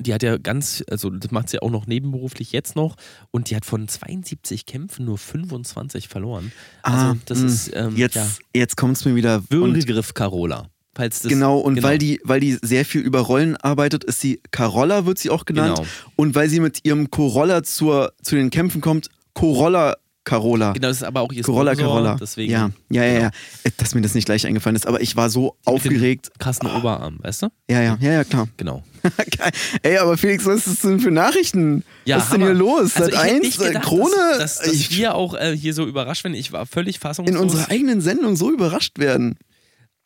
die hat ja ganz, also das macht sie auch noch nebenberuflich jetzt noch und die hat von 72 Kämpfen nur 25 verloren. Also Ah, das mh. ist ähm, Jetzt, ja, jetzt kommt es mir wieder. Und, Würgegriff Carola. Das, genau, und Weil, die, weil die sehr viel über Rollen arbeitet, ist sie Carolla, wird sie auch genannt. Genau. Und weil sie mit ihrem Corolla zur, zu den Kämpfen kommt, Corolla Carola. Genau, das ist aber auch ihr Corolla, Sponsor, Carolla. Deswegen ja, ja, ja, genau. ja. Äh, Dass mir das nicht gleich eingefallen ist, aber ich war so mit aufgeregt. krassen Oberarm, weißt du? Ja, ja, ja, ja, klar. Genau. *laughs* Geil. Ey, aber Felix, was ist das denn für Nachrichten? Ja, was ist denn hier los? Also Seit eins, äh, gedacht, Krone, Dass, dass, dass ich, wir auch äh, hier so überrascht werden. Ich war völlig fassungslos. in unserer eigenen Sendung so überrascht werden.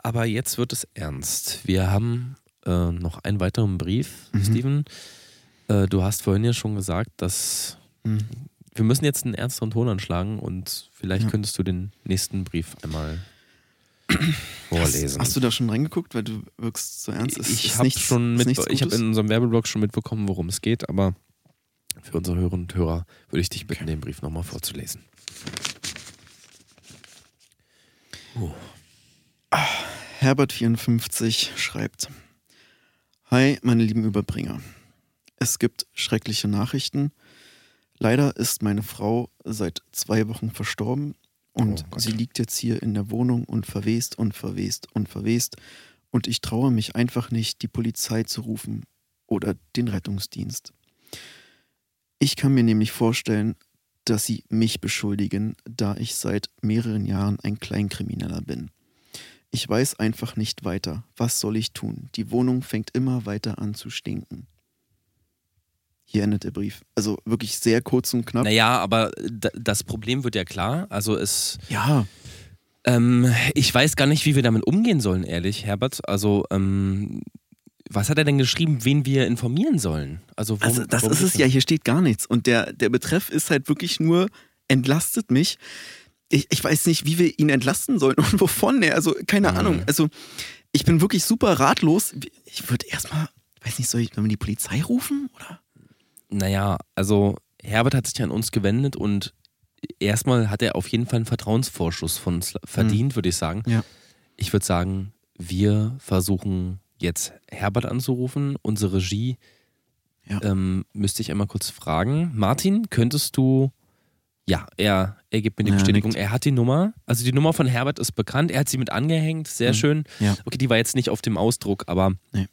Aber jetzt wird es ernst. Wir haben äh, noch einen weiteren Brief, Mhm. Steven. Äh, du hast vorhin ja schon gesagt, dass Mhm. Wir müssen jetzt einen ernsteren Ton anschlagen und vielleicht Ja. könntest du den nächsten Brief einmal *clears throat* Hast, vorlesen. hast du da schon reingeguckt, weil du wirkst so ernst? Ist- ich habe schon mit, ich habe in unserem Werbeblog schon mitbekommen, worum es geht, aber für unsere Hörerinnen und Hörer würde ich dich bitten, den Brief nochmal vorzulesen. Herbert54 schreibt: Hi, meine lieben Überbringer. Es gibt schreckliche Nachrichten. Leider ist meine Frau seit zwei Wochen verstorben und Oh sie liegt jetzt hier in der Wohnung und verwest und verwest und verwest. Und ich traue mich einfach nicht, die Polizei zu rufen oder den Rettungsdienst. Ich kann mir nämlich vorstellen, dass sie mich beschuldigen, da ich seit mehreren Jahren ein Kleinkrimineller bin. Ich weiß einfach nicht weiter. Was soll ich tun? Die Wohnung fängt immer weiter an zu stinken. Hier endet der Brief. Also wirklich sehr kurz und knapp. Naja, aber das Problem wird ja klar. Also es Ja, Ähm, ich weiß gar nicht, wie wir damit umgehen sollen, ehrlich, Herbert. Also, ähm, was hat er denn geschrieben, wen wir informieren sollen? Also, worum, also das ist es ja. Hier steht gar nichts. Und der, der Betreff ist halt wirklich nur entlastet mich. Ich, ich weiß nicht, wie wir ihn entlasten sollen und *laughs* wovon. Also keine Mhm. Ahnung. Also ich bin wirklich super ratlos. Ich würde erstmal, weiß nicht, soll ich wir die Polizei rufen? Oder? Naja, also, Herbert hat sich an uns gewendet und erstmal hat er auf jeden Fall einen Vertrauensvorschuss von uns verdient, würde ich sagen. Ja. Ich würde sagen, wir versuchen jetzt Herbert anzurufen. Unsere Regie Ja. ähm, müsste ich einmal kurz fragen. Martin, könntest du. Ja, er, er gibt mir die Ja, Bestätigung. nickt. Er hat die Nummer. Also die Nummer von Herbert ist bekannt. Er hat sie mit angehängt. Sehr Mhm. schön. Ja. Okay, die war jetzt nicht auf dem Ausdruck, aber Nee.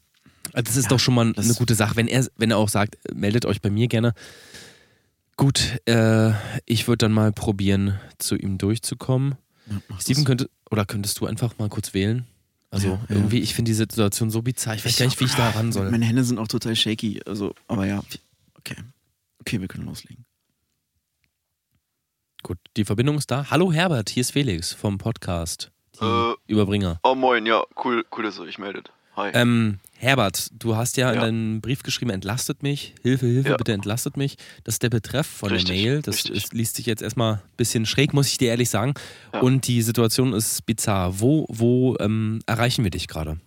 Also das ist Ja, doch schon mal eine gute Sache. Wenn er, wenn er auch sagt, meldet euch bei mir gerne. Gut, äh, ich würde dann mal probieren, zu ihm durchzukommen. Ja, Steven, könnte, oder könntest du einfach mal kurz wählen? Also Ja, ja. irgendwie, ich finde die Situation so bizarr. Ich weiß gar nicht, wie ich da ran soll. Meine Hände sind auch total shaky. Also, aber ja, okay. Okay, wir können loslegen. Gut, die Verbindung ist da. Hallo Herbert, hier ist Felix vom Podcast. Die Äh. Überbringer. Oh moin, ja, cool, cool, dass ihr euch meldet. Hi. Ähm, Herbert, du hast ja, in Ja. deinem Brief geschrieben, entlastet mich. Hilfe, Hilfe, Ja. bitte entlastet mich. Das ist der Betreff von Richtig, der Mail. Das ist, liest sich jetzt erstmal ein bisschen schräg, muss ich dir ehrlich sagen. Ja. Und die Situation ist bizarr. Wo, wo ähm, erreichen wir dich gerade?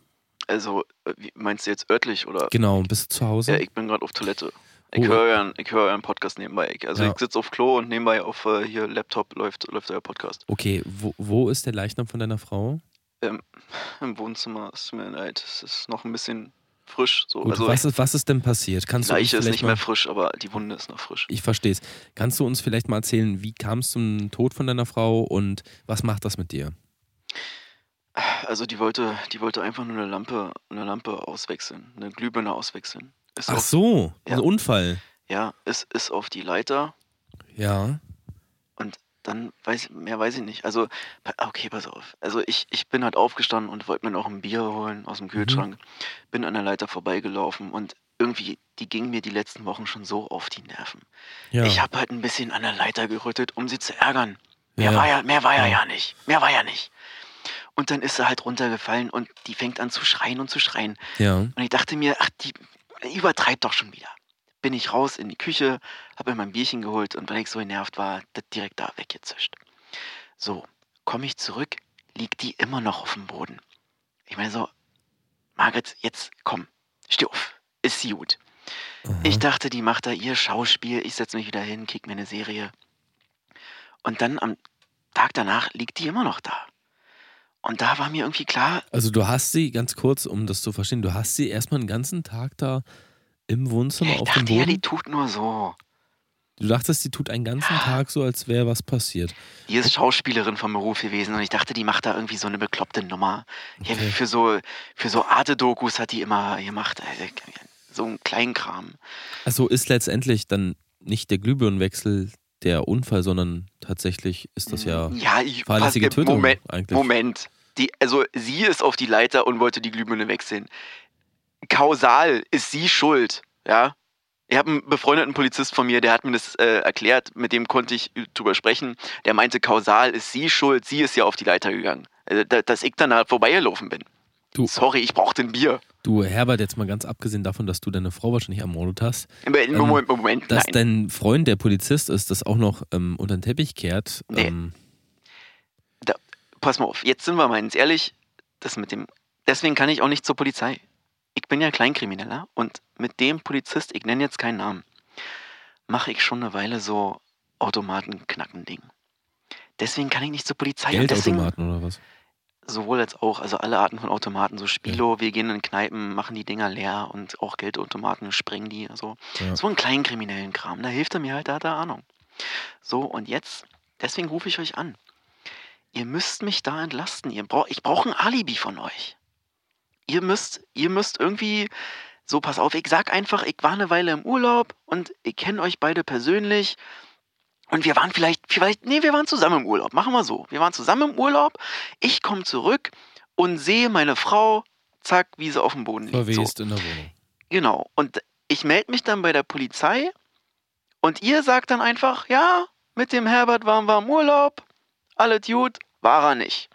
Also, äh, meinst du jetzt örtlich oder? Genau, bist du zu Hause? Ja, ich bin gerade auf Toilette. Ich Oh. höre euren, höre euren Podcast nebenbei. Ich, also Ja. ich sitze auf Klo und nebenbei auf äh, hier Laptop läuft, läuft euer Podcast. okay, wo, wo ist der Leichnam von deiner Frau? *laughs* Im Wohnzimmer ist mir leid. Es ist noch ein bisschen frisch. So. Gut, also was, ist, was ist denn passiert? die Kannst Leiche ist nicht mehr frisch, aber die Wunde ist noch frisch. Ich verstehe es. Kannst du uns vielleicht mal erzählen, wie kam es zum Tod von deiner Frau und was macht das mit dir? Also die wollte, die wollte einfach nur eine Lampe, eine Lampe auswechseln, eine Glühbirne auswechseln. Ist Ach auch- so, Ja. ein Unfall. ja, ist, ist auf die Leiter Ja. und dann weiß mehr weiß ich nicht. Also, okay, pass auf. Also ich, ich bin halt aufgestanden und wollte mir noch ein Bier holen aus dem Kühlschrank. Bin an der Leiter vorbeigelaufen und irgendwie, die ging mir die letzten Wochen schon so auf die Nerven. Ja. Ich habe halt ein bisschen an der Leiter gerüttelt, um sie zu ärgern. Mehr Ja, war ja, mehr war ja, Ja. ja nicht. Mehr war ja nicht. Und dann ist sie halt runtergefallen und die fängt an zu schreien und zu schreien. ja. Und ich dachte mir, ach, die übertreibt doch schon wieder. Bin ich raus in die Küche, habe mir mein Bierchen geholt und weil ich so genervt war, das direkt da weggezischt. So, komme ich zurück, liegt die immer noch auf dem Boden. Ich meine so, Margret, jetzt komm, steh auf, ist sie gut. Ich dachte, die macht da ihr Schauspiel, ich setze mich wieder hin, kick mir eine Serie. Und dann am Tag danach liegt die immer noch da. Und da war mir irgendwie klar, Also du hast sie, ganz kurz, um das zu verstehen, du hast sie erstmal einen ganzen Tag da im Wohnzimmer ich auf dem dachte ja, Boden. die tut nur so. du dachtest, die tut einen ganzen Tag so, als wäre was passiert. Die ist Schauspielerin vom Beruf gewesen und ich dachte, die macht da irgendwie so eine bekloppte Nummer. Ja, Okay. für so, für so Arte-Dokus hat die immer gemacht. äh, So einen kleinen Kram. Also ist letztendlich dann nicht der Glühbirnenwechsel der Unfall, sondern tatsächlich ist das ja Ja, ich, fahrlässige pass- Tötung Moment, eigentlich. Moment. Die, also sie ist auf die Leiter und wollte die Glühbirne wechseln. Kausal ist sie schuld, ja. Ich habe einen befreundeten Polizist von mir, der hat mir das äh, erklärt, mit dem konnte ich drüber sprechen. Der meinte, kausal ist sie schuld, sie ist ja auf die Leiter gegangen. Also, da, dass ich dann da vorbeigelaufen bin. Du- Sorry, ich brauchte ein Bier. Du, Herbert, jetzt mal ganz abgesehen davon, dass du deine Frau wahrscheinlich ermordet hast, Moment, Moment, Moment Ähm, dass nein. dein Freund, der Polizist ist, das auch noch ähm, unter den Teppich kehrt. Nee. Ähm, Pass mal auf, jetzt sind wir mal ehrlich, das mit dem. Deswegen kann ich auch nicht zur Polizei. Ich bin ja Kleinkrimineller und mit dem Polizist, ich nenne jetzt keinen Namen, mache ich schon eine Weile so Automatenknacken-Ding. Deswegen kann ich nicht zur Polizei. Geldautomaten oder was? sowohl als auch, also alle Arten von Automaten, so Spilo, wir gehen in Kneipen, machen die Dinger leer und auch Geldautomaten, sprengen die, also Ja. so einen kleinen kriminellen Kram. Da hilft er mir halt, da hat er Ahnung. So, und jetzt, deswegen rufe ich euch an. Ihr müsst mich da entlasten. Ihr brauch, ich brauche ein Alibi von euch. Ihr müsst, ihr müsst irgendwie, so pass auf, ich sag einfach, ich war eine Weile im Urlaub und ich kenne euch beide persönlich. Und wir waren vielleicht, vielleicht, nee, wir waren zusammen im Urlaub. Machen wir so. Wir waren zusammen im Urlaub. Ich komme zurück und sehe meine Frau, zack, wie sie auf dem Boden liegt. So. Verwest in der Wohnung. Genau. Und ich melde mich dann bei der Polizei und ihr sagt dann einfach, ja, mit dem Herbert waren wir im Urlaub, alles gut, war er nicht.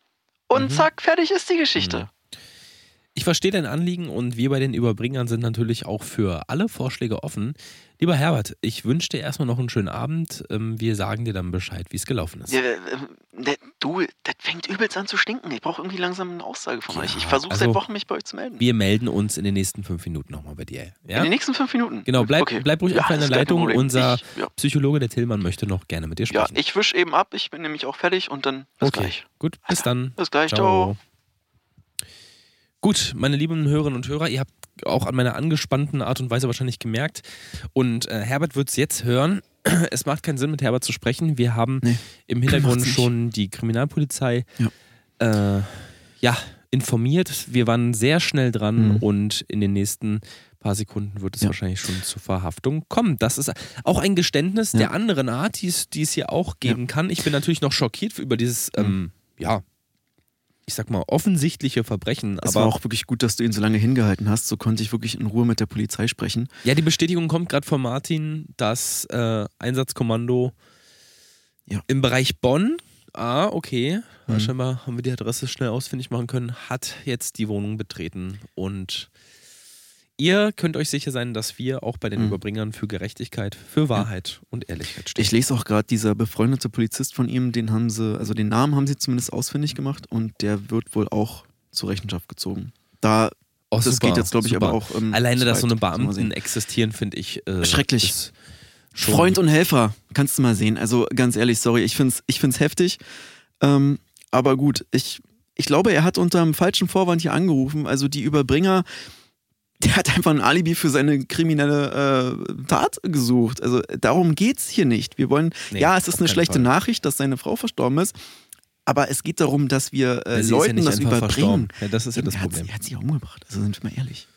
Und Mhm. zack, fertig ist die Geschichte. Ich verstehe dein Anliegen und wir bei den Überbringern sind natürlich auch für alle Vorschläge offen. Lieber Herbert, ich wünsche dir erstmal noch einen schönen Abend. Ähm, Wir sagen dir dann Bescheid, wie es gelaufen ist. Ja, äh, äh, du, das fängt übelst an zu stinken. Ich brauche irgendwie langsam eine Aussage von Ja, euch. Ich versuche also- seit Wochen, mich bei euch zu melden. Wir melden uns in den nächsten fünf Minuten nochmal bei dir. In Ja? den nächsten fünf Minuten. Genau, bleib, Okay. bleib ruhig Ja, in gar kein Leitung. Unser Ich, ja, Psychologe, der Tillmann, möchte noch gerne mit dir ja, sprechen. ich wisch eben ab. Ich bin nämlich auch fertig und dann bis okay, gleich. gut, bis dann. Bis gleich, ciao. Gut, meine lieben Hörerinnen und Hörer, ihr habt auch an meiner angespannten Art und Weise wahrscheinlich gemerkt. Und äh, Herbert wird es jetzt hören. *clears throat* Es macht keinen Sinn, mit Herbert zu sprechen. Wir haben Nee, im Hintergrund schon die Kriminalpolizei äh, ja, informiert. Wir waren sehr schnell dran Mhm. und in den nächsten paar Sekunden wird es Ja. wahrscheinlich schon zur Verhaftung kommen. Das ist auch ein Geständnis Ja. der anderen Art, die es, die es hier auch geben kann. Ich bin natürlich noch schockiert über dieses, Mhm. ähm, ja, ich sag mal, offensichtliche Verbrechen. Es aber war auch wirklich gut, dass du ihn so lange hingehalten hast. So konnte ich wirklich in Ruhe mit der Polizei sprechen. Ja, die Bestätigung kommt gerade von Martin, dass äh, Einsatzkommando Ja. im Bereich Bonn, ah, okay, Mhm. scheinbar haben wir die Adresse schnell ausfindig machen können, hat jetzt die Wohnung betreten. Und ihr könnt euch sicher sein, dass wir auch bei den Mhm. Überbringern für Gerechtigkeit, für Wahrheit und Ehrlichkeit stehen. Ich lese auch gerade, dieser befreundete Polizist von ihm, den haben sie, also den Namen haben sie zumindest ausfindig gemacht und der wird wohl auch zur Rechenschaft gezogen. Da, Oh, das super, geht jetzt, glaube ich, super. aber auch. Ähm, Alleine, dass so eine Beamten existieren, finde ich. Äh, Schrecklich. Freund und Helfer, kannst du mal sehen. Also ganz ehrlich, sorry, ich finde es ich find's heftig. Ähm, aber gut, ich, ich glaube, er hat unter einem falschen Vorwand hier angerufen. Also die Überbringer, der hat einfach ein Alibi für seine kriminelle äh, Tat gesucht. Also darum geht's hier nicht. Wir wollen, Nee, ja, es ist eine schlechte Fall. Nachricht, dass seine Frau verstorben ist. Aber es geht darum, dass wir äh, ja Leuten nicht das überbringen. Ja, das ist ja das er hat- Problem. Er hat sich auch umgebracht, also sind wir mal ehrlich.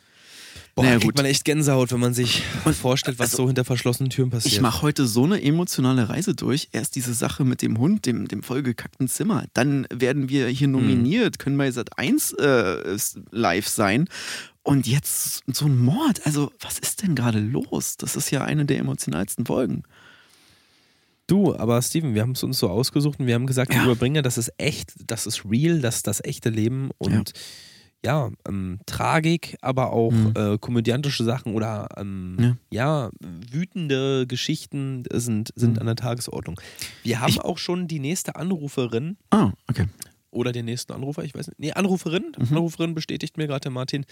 Boah, Naja, da kriegt gut. man echt Gänsehaut, wenn man sich vorstellt, was also, so hinter verschlossenen Türen passiert. Ich mache heute so eine emotionale Reise durch. Erst diese Sache mit dem Hund, dem, dem vollgekackten Zimmer. Dann werden wir hier nominiert, können bei Sat 1 äh, live sein. Und jetzt so ein Mord. Also, was ist denn gerade los? Das ist ja eine der emotionalsten Folgen. Du, aber Steven, wir haben es uns so ausgesucht und wir haben gesagt, Ja. Überbringer, das ist echt, das ist real, das ist das echte Leben und ja, ähm, Tragik, aber auch Mhm. äh, komödiantische Sachen oder ähm, ja. wütende Geschichten sind, sind Mhm. an der Tagesordnung. Wir haben Ich- auch schon die nächste Anruferin Ah, okay. Oder den nächsten Anrufer, ich weiß nicht. Nee, Anruferin. Mhm. Anruferin bestätigt mir gerade Martin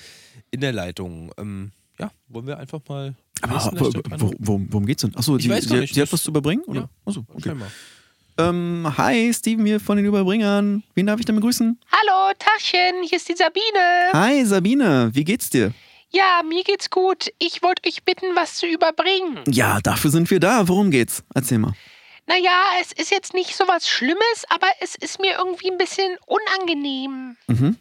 in der Leitung. Ähm, ja, wollen wir einfach mal. Aber wo, wo, worum, worum geht's denn? Achso, die, sie, nicht, sie hat was zu überbringen? Oder? Ja. Achso, okay. Ähm, hi, Steven hier von den Überbringern. Wen darf ich denn begrüßen? Hallo, Tachchen, hier ist die Sabine. Hi, Sabine. Wie geht's dir? Ja, mir geht's gut. Ich wollte euch bitten, was zu überbringen. Ja, dafür sind wir da. Worum geht's? Erzähl mal. Naja, es ist jetzt nicht so was Schlimmes, aber es ist mir irgendwie ein bisschen unangenehm. Mhm.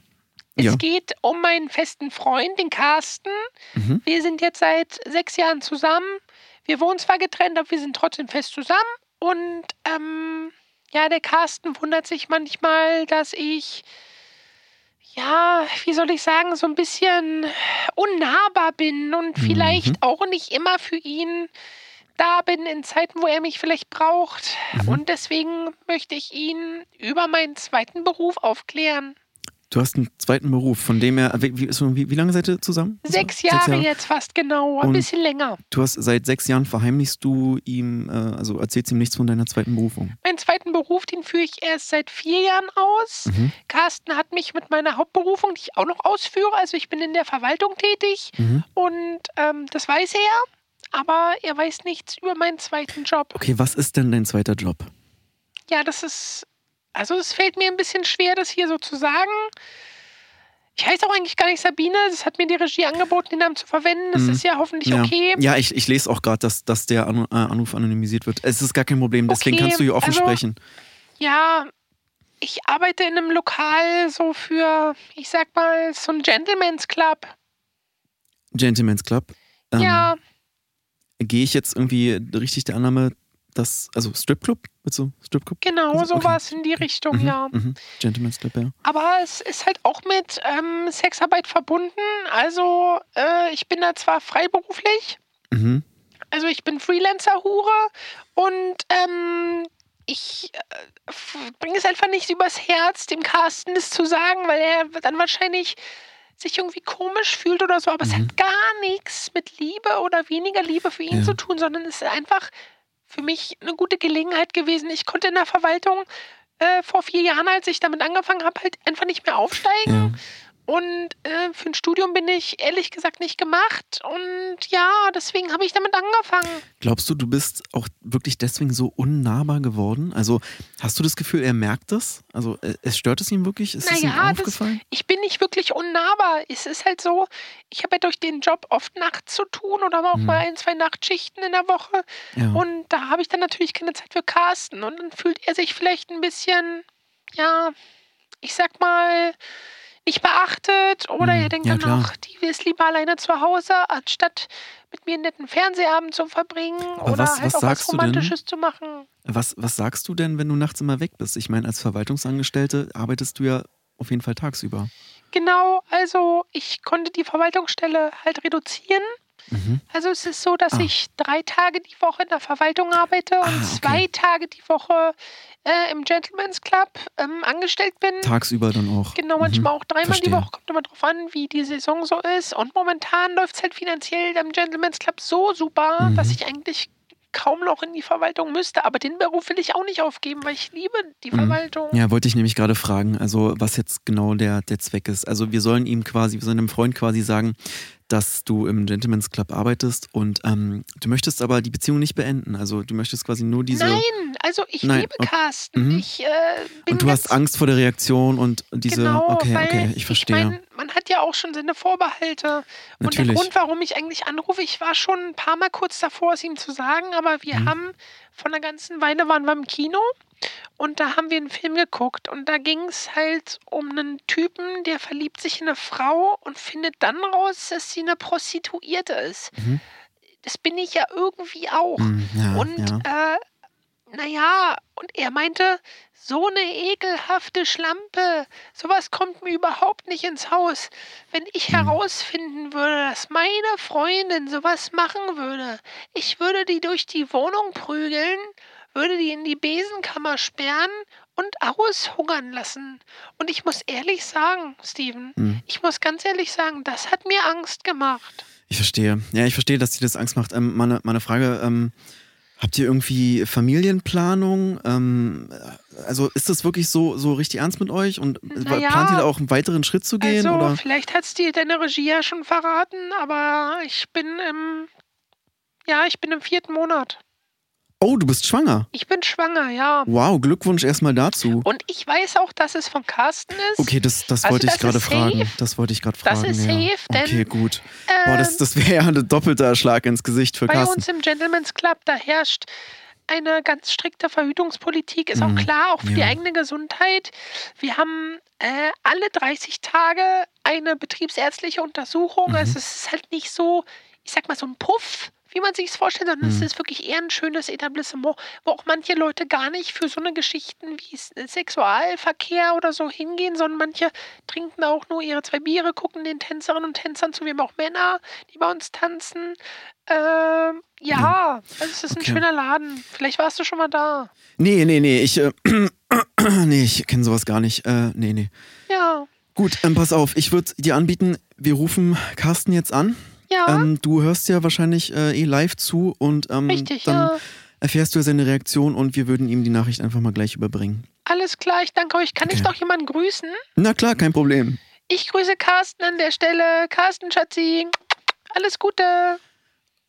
Es Ja. geht um meinen festen Freund, den Carsten. Mhm. Wir sind jetzt seit sechs Jahren zusammen. Wir wohnen zwar getrennt, aber wir sind trotzdem fest zusammen. Und ähm, ja, der Carsten wundert sich manchmal, dass ich, ja, wie soll ich sagen, so ein bisschen unnahbar bin und vielleicht Mhm. auch nicht immer für ihn da bin in Zeiten, wo er mich vielleicht braucht. Mhm. Und deswegen möchte ich ihn über meinen zweiten Beruf aufklären. Du hast einen zweiten Beruf, von dem er. Wie, wie, wie, lange seid ihr zusammen? Sechs Jahre, jetzt fast genau, ein Und- bisschen länger. Du hast seit sechs Jahren verheimlichst du ihm, äh, also erzählst ihm nichts von deiner zweiten Berufung. Meinen zweiten Beruf, den führe ich erst seit vier Jahren aus. Mhm. Carsten hat mich mit meiner Hauptberufung, die ich auch noch ausführe, also ich bin in der Verwaltung tätig Mhm. und ähm, das weiß er, aber er weiß nichts über meinen zweiten Job. Okay, was ist denn dein zweiter Job? Ja, das ist, also es fällt mir ein bisschen schwer, das hier so zu sagen. Ich heiße auch eigentlich gar nicht Sabine, das hat mir die Regie angeboten, den Namen zu verwenden. Das Mhm. ist ja hoffentlich ja, okay. ja ich, ich lese auch gerade, dass, dass der Anu äh, Anruf anonymisiert wird. Es ist gar kein Problem, deswegen Okay, kannst du hier offen also- sprechen. Ja, ich arbeite in einem Lokal so für, ich sag mal, so ein Gentleman's Club. Gentleman's Club. Ähm, ja, Gehe ich jetzt irgendwie richtig der Annahme, dass, also Stripclub? Du Stripclub? genau, also, okay. sowas in die Richtung, Mhm, ja. Mhm. Gentleman's Club, ja. Aber es ist halt auch mit ähm, Sexarbeit verbunden. Also äh, ich bin da zwar freiberuflich, Mhm. also ich bin Freelancer-Hure und ähm, ich äh, bringe es einfach nicht übers Herz, dem Carsten das zu sagen, weil er dann wahrscheinlich sich irgendwie komisch fühlt oder so. Aber es Mhm. hat gar nichts mit Liebe oder weniger Liebe für ihn Ja. zu tun, sondern es ist einfach für mich eine gute Gelegenheit gewesen. Ich konnte in der Verwaltung äh, vor vier Jahren, als ich damit angefangen habe, halt einfach nicht mehr aufsteigen. ja. Und äh, für ein Studium bin ich ehrlich gesagt nicht gemacht. Und ja, deswegen habe ich damit angefangen. Glaubst du, du bist auch wirklich deswegen so unnahbar geworden? Also hast du das Gefühl, er merkt das? Also äh, es stört es ihm wirklich? Ist es ihm Naja, das- aufgefallen? Ich bin nicht wirklich unnahbar. Es ist halt so, ich habe ja durch den Job oft nachts zu tun oder auch Mhm. mal ein, zwei Nachtschichten in der Woche. Ja. Und da habe ich dann natürlich keine Zeit für Carsten. Und dann fühlt er sich vielleicht ein bisschen, ja, ich sag mal, nicht beachtet. Oder Mhm. er denkt Ja, dann klar. noch, die ist lieber alleine zu Hause, anstatt mit mir einen netten Fernsehabend zu verbringen. Aber oder was- halt was auch was? Romantisches zu machen. Was, was sagst du denn, wenn du nachts immer weg bist? Ich meine, als Verwaltungsangestellte arbeitest du ja auf jeden Fall tagsüber. Genau, also ich konnte die Verwaltungsstelle halt reduzieren. Mhm. Also es ist so, dass Ah. ich drei Tage die Woche in der Verwaltung arbeite und Ah, okay. zwei Tage die Woche äh, im Gentleman's Club ähm, angestellt bin. Tagsüber dann auch. Genau, Mhm. manchmal auch dreimal Verstehe. die Woche. Kommt immer drauf an, wie die Saison so ist. Und momentan läuft es halt finanziell im Gentleman's Club so super, Mhm. dass ich eigentlich kaum noch in die Verwaltung müsste. Aber den Beruf will ich auch nicht aufgeben, weil ich liebe die Mhm. Verwaltung. Ja, wollte ich nämlich gerade fragen, also was jetzt genau der, der Zweck ist. Also wir sollen ihm quasi, wir sollen dem Freund quasi sagen, dass du im Gentleman's Club arbeitest und ähm, du möchtest aber die Beziehung nicht beenden. Also du möchtest quasi nur diese... Nein, also ich Nein, liebe. Carsten. Mhm. Ich äh, bin und du hast Angst vor der Reaktion und diese... Genau, okay, weil okay, ich verstehe. Ich mein, man hat ja auch schon seine Vorbehalte. Und der Natürlich. Grund, warum ich eigentlich anrufe, ich war schon ein paar Mal kurz davor, es ihm zu sagen, aber wir Mhm. haben von einer ganzen Weile waren wir im Kino Und da haben wir einen Film geguckt und da ging es halt um einen Typen, der verliebt sich in eine Frau und findet dann raus, dass sie eine Prostituierte ist. Mhm. Das bin ich ja irgendwie auch. Hm, ja, Und ja. äh, naja, und er meinte, so eine ekelhafte Schlampe, sowas kommt mir überhaupt nicht ins Haus. Wenn ich Hm. herausfinden würde, dass meine Freundin sowas machen würde, ich würde die durch die Wohnung prügeln, würde die in die Besenkammer sperren und aushungern lassen. Und ich muss ehrlich sagen, Steven, Hm. ich muss ganz ehrlich sagen, das hat mir Angst gemacht. Ich verstehe. Ja, ich verstehe, dass dir das Angst macht. Ähm, meine, meine Frage, ähm, habt ihr irgendwie Familienplanung? Ähm, also ist das wirklich so, so richtig ernst mit euch? Und Naja. plant ihr da auch einen weiteren Schritt zu gehen? Also, oder? vielleicht hat es dir deine Regie ja schon verraten, aber ich bin im. Ja, ich bin im vierten Monat. Oh, du bist schwanger. Ich bin schwanger, ja. Wow, Glückwunsch erstmal dazu. Und ich weiß auch, dass es von Carsten ist. Okay, das, das Also wollte ich das gerade ist fragen. safe. Das wollte ich gerade Das fragen. ist ja. safe, denn, Okay, gut. Boah, das, Ähm, das wäre ja ein doppelter Schlag ins Gesicht für bei Carsten. uns im Gentleman's Club, da herrscht eine ganz strikte Verhütungspolitik, ist Mhm, auch klar, auch für die ja. eigene Gesundheit. Wir haben äh, alle 30 Tage eine betriebsärztliche Untersuchung. Mhm. Also es ist halt nicht so, ich sag mal, so ein Puff, wie man sich es vorstellt, sondern Mhm. es ist wirklich eher ein schönes Etablissement, wo auch manche Leute gar nicht für so eine Geschichten wie S- Sexualverkehr oder so hingehen, sondern manche trinken auch nur ihre zwei Biere, gucken den Tänzerinnen und Tänzern zu. Wir haben auch Männer, die bei uns tanzen. Ähm, ja, also es ist Okay. ein schöner Laden. Vielleicht warst du schon mal da. Nee, nee, nee, ich, äh, *clears throat* nee, ich kenne sowas gar nicht. Äh, nee, nee. Ja, Gut, ähm, pass auf, ich würde dir anbieten, wir rufen Carsten jetzt an. Ja, Ähm, du hörst ja wahrscheinlich äh, eh live zu und ähm, richtig, dann ja. erfährst du seine Reaktion und wir würden ihm die Nachricht einfach mal gleich überbringen. Alles klar, ich danke euch. Kann ich Okay. noch jemanden grüßen? Na klar, kein Problem. Ich grüße Carsten an der Stelle. Carsten, Schatzi, alles Gute.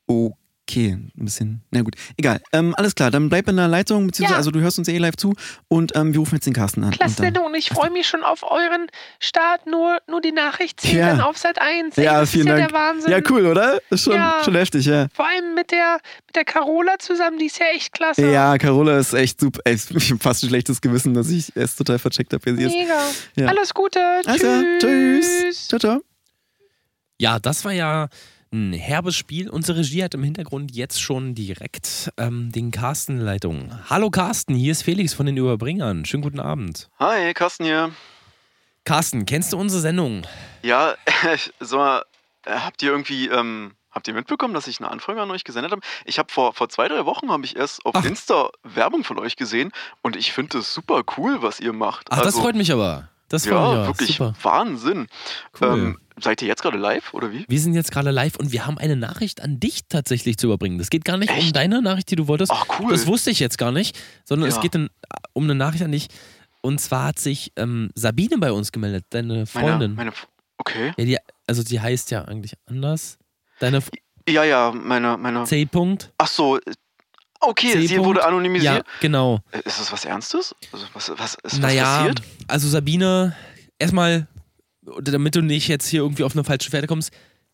Okay, ein bisschen. Na gut, egal. Ähm, alles klar, dann bleib in der Leitung, beziehungsweise Ja. also du hörst uns eh live zu und ähm, wir rufen jetzt den Carsten an. Klasse und dann, Sendung und ich freue mich schon auf euren Start. Nur, nur die Nachricht zählt Ja. dann auf Sat 1. Ey, ja, das vielen ist ja Dank. der Wahnsinn. Ja, cool, oder? Ist schon, Ja. schon heftig, ja. Vor allem mit der, mit der Carola zusammen, die ist ja echt klasse. Ja, Carola ist echt super. Ey, ich hab fast ein schlechtes Gewissen, dass ich erst total vercheckt habe, wer sie ist. Mega. Ja. Alles Gute. Also, tschüss. tschüss. Ciao, ciao. Ja, das war ja ein herbes Spiel. Unsere Regie hat im Hintergrund jetzt schon direkt ähm, den Carsten Leitung. Hallo Carsten, hier ist Felix von den Überbringern. Schönen guten Abend. Hi, Carsten hier. Carsten, kennst du unsere Sendung? Ja, *laughs* so, äh, habt ihr irgendwie, ähm, habt ihr mitbekommen, dass ich eine Anfrage an euch gesendet habe? Ich habe vor, vor zwei, drei Wochen habe ich erst auf Ach. Insta Werbung von euch gesehen und ich finde es super cool, was ihr macht. Ach, das Also, freut mich aber. Das mich Ja, wirklich Super. Wahnsinn. Cool. Ähm, seid ihr jetzt gerade live oder wie? Wir sind jetzt gerade live und wir haben eine Nachricht an dich tatsächlich zu überbringen. Das geht gar nicht um Echt? deine Nachricht, die du wolltest. Ach, cool. Das wusste ich jetzt gar nicht, sondern es Ja. geht in, um eine Nachricht an dich. Und zwar hat sich ähm, Sabine bei uns gemeldet, deine Freundin. Meine, meine, okay. ja, die, also die heißt ja eigentlich anders. Deine Ja, ja, meine, meine. C. -Punkt. Ach so. Okay, sie wurde Ja, anonymisiert. genau. Äh, Ist das was Ernstes? Also, was, was ist was naja, passiert? also Sabine, erstmal, damit du nicht jetzt hier irgendwie auf eine falsche Pferde kommst,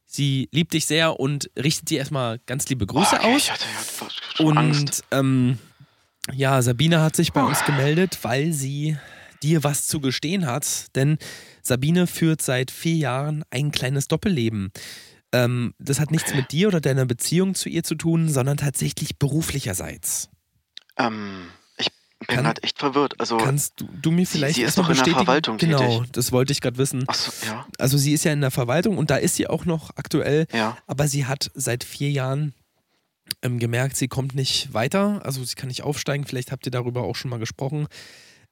sie liebt dich sehr und richtet dir erstmal ganz liebe Grüße Boah, aus. Ich hatte ja fast schon Angst. Und ähm, ja, Sabine hat sich bei uns gemeldet, weil sie dir was zu gestehen hat. Denn Sabine führt seit vier Jahren ein kleines Doppelleben. Ähm, das hat nichts mit dir oder deiner Beziehung zu ihr zu tun, sondern tatsächlich beruflicherseits. Ähm, ich bin gerade echt verwirrt. Also, Kannst du, du mir sie- vielleicht sie ist erstmal doch in der? Verwaltung Genau, tätig. das wollte ich gerade wissen. ach so, ja, Also sie ist ja in der Verwaltung und da ist sie auch noch aktuell, ja. aber sie hat seit vier Jahren ähm, gemerkt, sie kommt nicht weiter, also sie kann nicht aufsteigen, vielleicht habt ihr darüber auch schon mal gesprochen.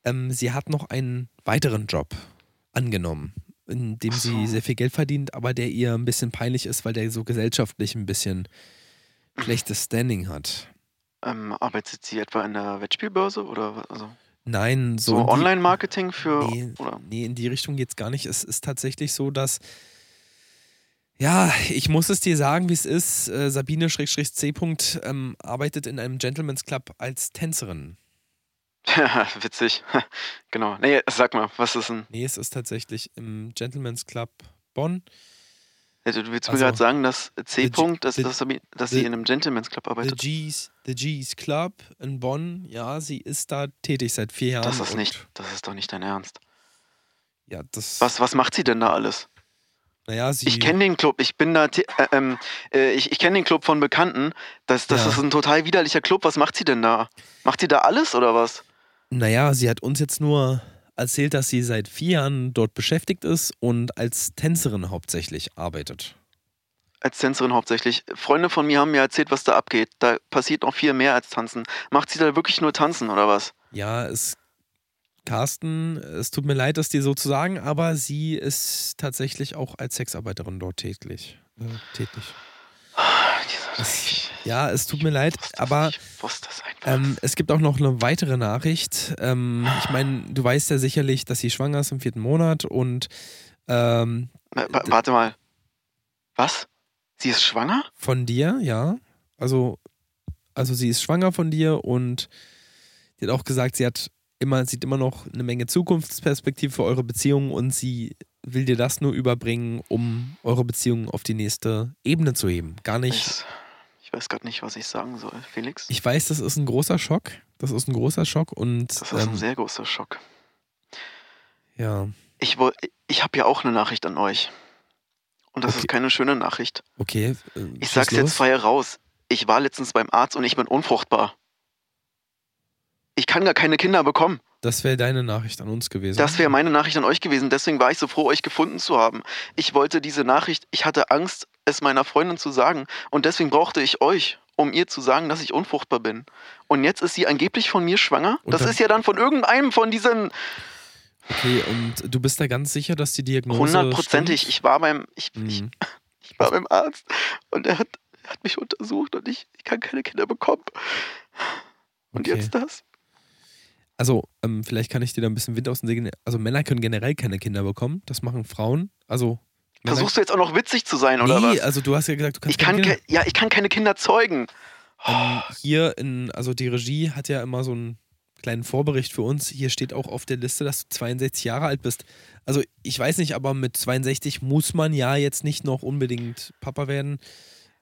Ähm, sie hat noch einen weiteren Job angenommen, in dem Ach sie so. sehr viel Geld verdient, aber der ihr ein bisschen peinlich ist, weil der so gesellschaftlich ein bisschen schlechtes Standing hat. Ähm, arbeitet sie etwa in der Wettspielbörse oder was- also Nein, so, so, Online-Marketing für Nee, oder? nee, in die Richtung geht's gar nicht. Es ist tatsächlich so, dass. Ja, ich muss es dir sagen, wie es ist. Äh, Sabine Schrägstrich C. -Punkt, ähm, arbeitet in einem Gentleman's Club als Tänzerin. *laughs* Witzig. *laughs* genau. Nee, sag mal, was ist denn? Nee, es ist tatsächlich im Gentleman's Club Bonn. Also, du willst mir Also, gerade sagen, dass C. the Punkt, dass, the- dass, dass the- sie in einem Gentleman's Club The arbeitet. G's, The G's Club in Bonn, ja, sie ist da tätig seit vier Jahren. Das ist nicht, das ist doch nicht dein Ernst. Ja, das. Was, was macht sie denn da alles? Naja, sie. Ich kenne den Club, ich bin da, äh, ähm, äh, ich, ich kenne den Club von Bekannten. Das, das Ja. ist ein total widerlicher Club. Was macht sie denn da? Macht sie da alles oder was? Naja, sie hat uns jetzt nur erzählt, dass sie seit vier Jahren dort beschäftigt ist und als Tänzerin hauptsächlich arbeitet. Als Tänzerin hauptsächlich. Freunde von mir haben mir erzählt, was da abgeht. Da passiert noch viel mehr als tanzen. Macht sie da wirklich nur tanzen oder was? Ja, es. Carsten, es tut mir leid, das dir so zu sagen, aber sie ist tatsächlich auch als Sexarbeiterin dort tätig. Äh, tätig. Es, ja, es tut mir leid, aber. Ähm, es gibt auch noch eine weitere Nachricht. Ähm, ich meine, du weißt ja sicherlich, dass sie schwanger ist im vierten Monat und ähm, Wa- wa- warte mal. Was? Sie ist schwanger? von dir, ja. Also, also sie ist schwanger von dir und sie hat auch gesagt, sie hat immer, sieht immer noch eine Menge Zukunftsperspektive für eure Beziehung und sie will dir das nur überbringen, um eure Beziehung auf die nächste Ebene zu heben. Gar nicht. Ich, weiß gerade nicht, was ich sagen soll, Felix. Ich weiß, das ist ein großer Schock. Das ist ein großer Schock und Das ist ein ähm, sehr großer Schock. ja, Ich, ich habe ja auch eine Nachricht an euch. Und das Okay. ist keine schöne Nachricht. okay. äh, Ich sag's jetzt los. frei raus. Ich war letztens beim Arzt und ich bin unfruchtbar. Ich kann gar keine Kinder bekommen. Das wäre deine Nachricht an uns gewesen. Das wäre meine Nachricht an euch gewesen. Deswegen war ich so froh, euch gefunden zu haben. Ich wollte diese Nachricht, ich hatte Angst, es meiner Freundin zu sagen. Und deswegen brauchte ich euch, um ihr zu sagen, dass ich unfruchtbar bin. Und jetzt ist sie angeblich von mir schwanger. Und das ist ja dann von irgendeinem von diesen Okay, und du bist da ganz sicher, dass die Diagnose. hundertprozentig. Ich war beim, ich, ich, Mhm. *laughs* ich war beim Arzt und er hat, er hat mich untersucht und ich, ich kann keine Kinder bekommen. Und Okay. jetzt das? Also, ähm, vielleicht kann ich dir da ein bisschen Wind aus den Segeln. Also, Männer können generell keine Kinder bekommen. Das machen Frauen. Also. Versuchst du jetzt auch noch witzig zu sein, oder nee, was? also du hast ja gesagt, du kannst Ich kann, keine ke ja, ich kann keine Kinder zeugen. Ähm, hier in, also die Regie hat ja immer so einen kleinen Vorbericht für uns. Hier steht auch auf der Liste, dass du 62 Jahre alt bist. Also ich weiß nicht, aber mit 62 muss man ja jetzt nicht noch unbedingt Papa werden.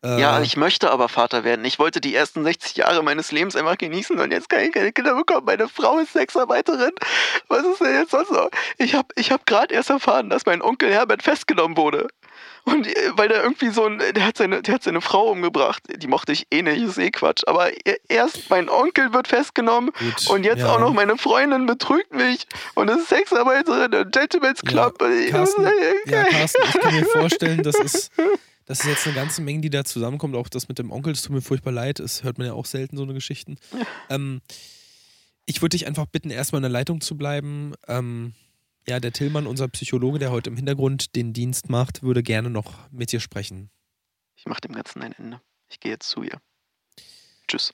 Äh, Ja, ich möchte aber Vater werden. Ich wollte die ersten 60 Jahre meines Lebens einfach genießen und jetzt kann ich keine Kinder bekommen. Meine Frau ist Sexarbeiterin. Was ist denn jetzt sonst noch? Ich habe ich hab gerade erst erfahren, dass mein Onkel Herbert festgenommen wurde. Und äh, weil der irgendwie so ein, der hat seine, der hat seine Frau umgebracht. Die mochte ich eh nicht, ist eh Quatsch. Aber e- erst mein Onkel wird festgenommen Gut, und jetzt ja. auch noch meine Freundin betrügt mich und ist Sexarbeiterin im Gentleman's Ja, Club. Ich- Carsten, ja, Carsten, ich kann mir vorstellen, das ist, *laughs* das ist jetzt eine ganze Menge, die da zusammenkommt. Auch das mit dem Onkel, das tut mir furchtbar leid. Das hört man ja auch selten, so eine Geschichten. Ähm, ich würde dich einfach bitten, erstmal in der Leitung zu bleiben. Ähm, ja, der Tillmann, unser Psychologe, der heute im Hintergrund den Dienst macht, würde gerne noch mit dir sprechen. Ich mache dem Ganzen ein Ende. Ich gehe jetzt zu ihr. Tschüss.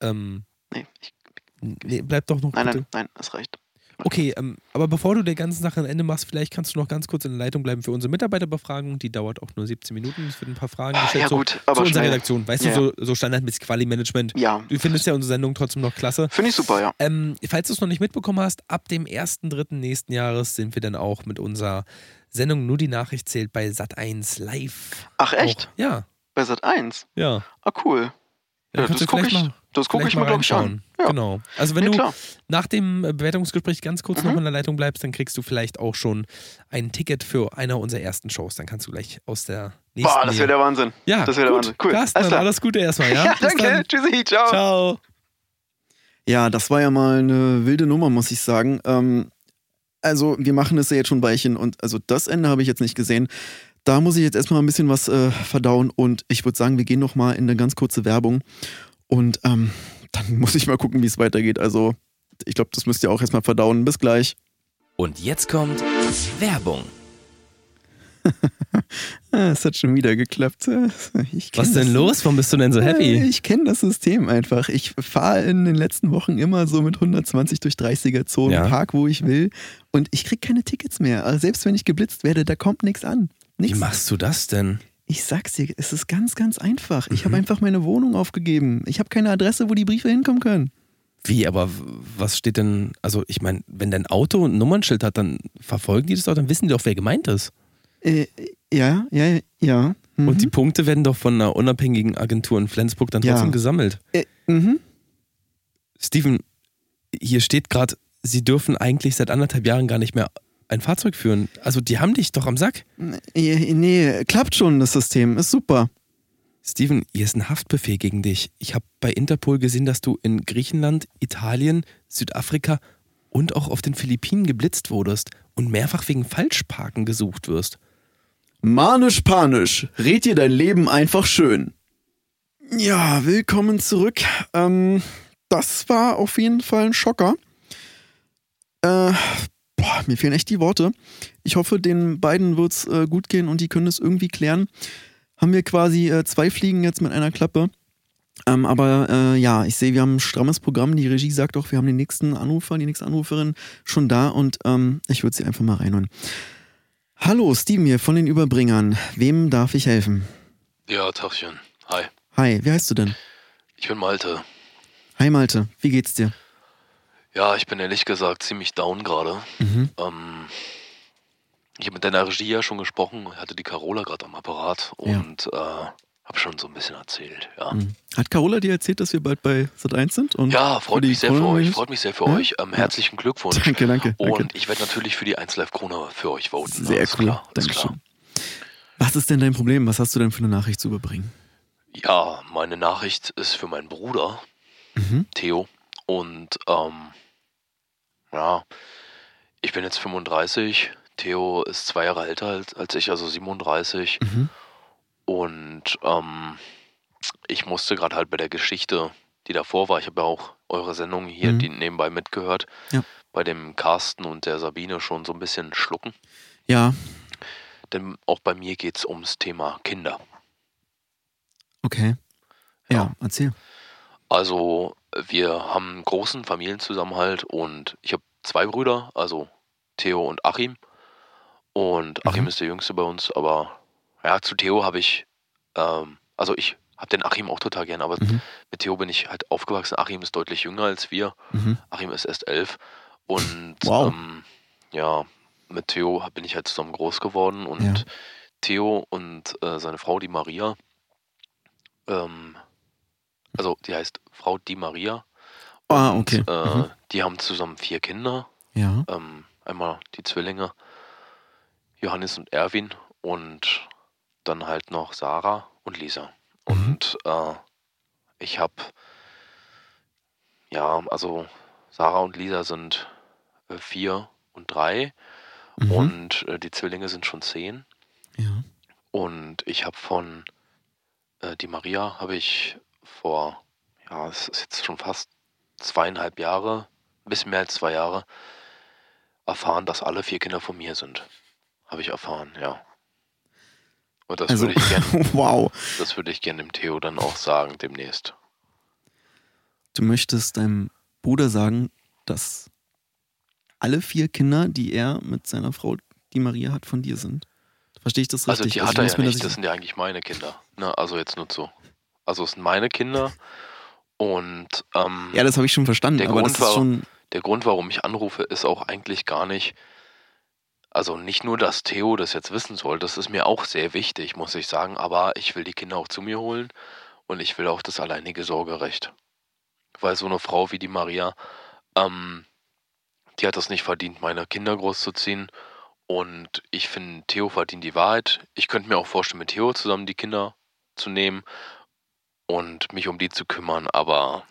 Ähm, Nee, ich, nee, bleib doch noch nein, bitte. nein, nein, das reicht. Okay, ähm, aber bevor du der ganzen Sache ein Ende machst, vielleicht kannst du noch ganz kurz in der Leitung bleiben für unsere Mitarbeiterbefragung. Die dauert auch nur 17 Minuten. Es wird ein paar Fragen gestellt Ja so, gut, zu aber unserer. Redaktion. Weißt Ja, du, so, so standardmäßig Quali-Management. Ja, Du findest ja unsere Sendung trotzdem noch klasse. finde ich super, ja. Ähm, falls du es noch nicht mitbekommen hast, ab dem 1.3. nächsten Jahres sind wir dann auch mit unserer Sendung Nur die Nachricht zählt bei Sat1 live. Ach echt? Auch. Ja, Bei Sat 1? ja. Ah, cool. Ja, das gucke ich, mal- das guck ich mir, mal glaube ich, an. Ja. Genau. Also wenn Nee, du klar. nach dem Bewertungsgespräch ganz kurz Mhm. noch in der Leitung bleibst, dann kriegst du vielleicht auch schon ein Ticket für eine unserer ersten Shows. Dann kannst du gleich aus der nächsten. Boah, das wäre der Wahnsinn. ja, das wär der gut. Wahnsinn. Cool. Carsten, Alles alles Gute erstmal, ja? *laughs* Ja, danke. dann. Tschüssi, ciao. Ciao. Ja, das war ja mal eine wilde Nummer, muss ich sagen. Ähm, also, wir machen das ja jetzt schon ein Weilchen und also das Ende habe ich jetzt nicht gesehen. Da muss ich jetzt erstmal ein bisschen was äh, verdauen und ich würde sagen, wir gehen noch mal in eine ganz kurze Werbung und ähm, dann *laughs* muss ich mal gucken, wie es weitergeht. Also, ich glaube, das müsst ihr auch erstmal verdauen. Bis gleich. Und jetzt kommt Werbung. *laughs* Ah, es hat schon wieder geklappt. Was denn das. los? Warum bist du denn so Äh, happy? Ich kenne das System einfach. Ich fahre in den letzten Wochen immer so mit 120 durch 30er Zonen, Ja. park wo ich will und ich krieg keine Tickets mehr. Also selbst wenn ich geblitzt werde, da kommt nichts an. Wie Nichts. machst du das denn? Ich sag's dir, es ist ganz, ganz einfach. Ich Mhm. habe einfach meine Wohnung aufgegeben. Ich habe keine Adresse, wo die Briefe hinkommen können. Wie, aber was steht denn, also ich meine, wenn dein Auto ein Nummernschild hat, dann verfolgen die das doch, dann wissen die doch, wer gemeint ist. Äh, Ja, ja, ja. Mhm. Und die Punkte werden doch von einer unabhängigen Agentur in Flensburg dann Ja. trotzdem gesammelt. Äh, mhm. Steven, hier steht gerade, sie dürfen eigentlich seit anderthalb Jahren gar nicht mehr ein Fahrzeug führen. Also die haben dich doch am Sack. Nee, nee, klappt schon, das System. Ist super. Steven, hier ist ein Haftbefehl gegen dich. Ich habe bei Interpol gesehen, dass du in Griechenland, Italien, Südafrika und auch auf den Philippinen geblitzt wurdest und mehrfach wegen Falschparken gesucht wirst. Manisch panisch. Red dir dein Leben einfach schön. Ja, willkommen zurück. Ähm, das war auf jeden Fall ein Schocker. Äh, boah, mir fehlen echt die Worte. Ich hoffe, den beiden wird's äh, gut gehen und die können es irgendwie klären. Haben wir quasi äh, zwei Fliegen jetzt mit einer Klappe. Ähm, aber äh, ja, ich sehe, wir haben ein strammes Programm. Die Regie sagt auch, wir haben den nächsten Anrufer, die nächste Anruferin schon da und ähm, ich würde sie einfach mal reinholen. Hallo, Steven hier von den Überbringern. Wem darf ich helfen? Ja, Tachchen. Hi. Hi, wie heißt du denn? Ich bin Malte. Hi Malte, wie geht's dir? Ja, ich bin ehrlich gesagt ziemlich down gerade. Mhm. Ähm, ich habe mit deiner Regie ja schon gesprochen, hatte die Carola gerade am Apparat Ja. und äh, habe schon so ein bisschen erzählt. Ja, Mhm. Hat Carola dir erzählt, dass wir bald bei Sat1 sind? Und ja für freut mich sehr für Corona euch. News? Freut mich sehr für Ja? euch. Ähm, herzlichen Glückwunsch. Danke, danke. danke. Und ich werde natürlich für die 1 Live Krone für euch voten. Sehr cool. Klar. Dankeschön. Was ist denn dein Problem? Was hast du denn für eine Nachricht zu überbringen? Ja, meine Nachricht ist für meinen Bruder, Mhm. Theo. Und ähm, ja, ich bin jetzt 35. Theo ist zwei Jahre älter als, als ich, also 37. Mhm. Und ähm, ich musste gerade halt bei der Geschichte, die davor war, ich habe ja auch eure Sendung hier, Mhm. die nebenbei mitgehört, Ja. bei dem Carsten und der Sabine schon so ein bisschen schlucken. Ja, Denn auch bei mir geht es ums Thema Kinder. okay. Ja, Ja. erzähl. Also wir haben einen großen Familienzusammenhalt und ich habe zwei Brüder, also Theo und Achim. Und Achim Mhm. ist der jüngste bei uns, aber ja, zu Theo habe ich, ähm, also ich habe den Achim auch total gern, aber Mhm. mit Theo bin ich halt aufgewachsen. Achim ist deutlich jünger als wir. Mhm. Achim ist erst elf. Und Wow. ähm, ja, mit Theo bin ich halt zusammen groß geworden und Ja. Theo und äh, seine Frau, die Maria, ähm, also die heißt Frau Di Maria. Ah, Und, okay. Äh, Mhm. Die haben zusammen vier Kinder. Ja. Ähm, einmal die Zwillinge, Johannes und Erwin und dann halt noch Sarah und Lisa. Mhm. Und äh, ich habe, ja, also Sarah und Lisa sind äh, vier und drei Mhm. und äh, die Zwillinge sind schon zehn. ja. Und ich habe von äh, die Maria habe ich vor, ja, es ist jetzt schon fast zweieinhalb Jahre, ein bisschen mehr als zwei Jahre, erfahren, dass alle vier Kinder von mir sind. Habe ich erfahren, ja. Und das Also, würde ich gerne, *laughs* wow. das würde ich gerne dem Theo dann auch sagen demnächst. Du möchtest deinem Bruder sagen, dass alle vier Kinder, die er mit seiner Frau, die Maria hat, von dir sind. Verstehe ich das Also richtig? die hat er muss ja nicht, das- sind ja eigentlich meine Kinder. Ne? Also jetzt nur so. Also es sind meine Kinder und ähm, ja, das habe ich schon verstanden, Der aber Grund war- schon. der Grund, warum ich anrufe, ist auch eigentlich gar nicht, also nicht nur, dass Theo das jetzt wissen soll, das ist mir auch sehr wichtig, muss ich sagen, aber ich will die Kinder auch zu mir holen und ich will auch das alleinige Sorgerecht. Weil so eine Frau wie die Maria, ähm, die hat das nicht verdient, meine Kinder großzuziehen. Und ich finde, Theo verdient die Wahrheit. Ich könnte mir auch vorstellen, mit Theo zusammen die Kinder zu nehmen und mich um die zu kümmern, aber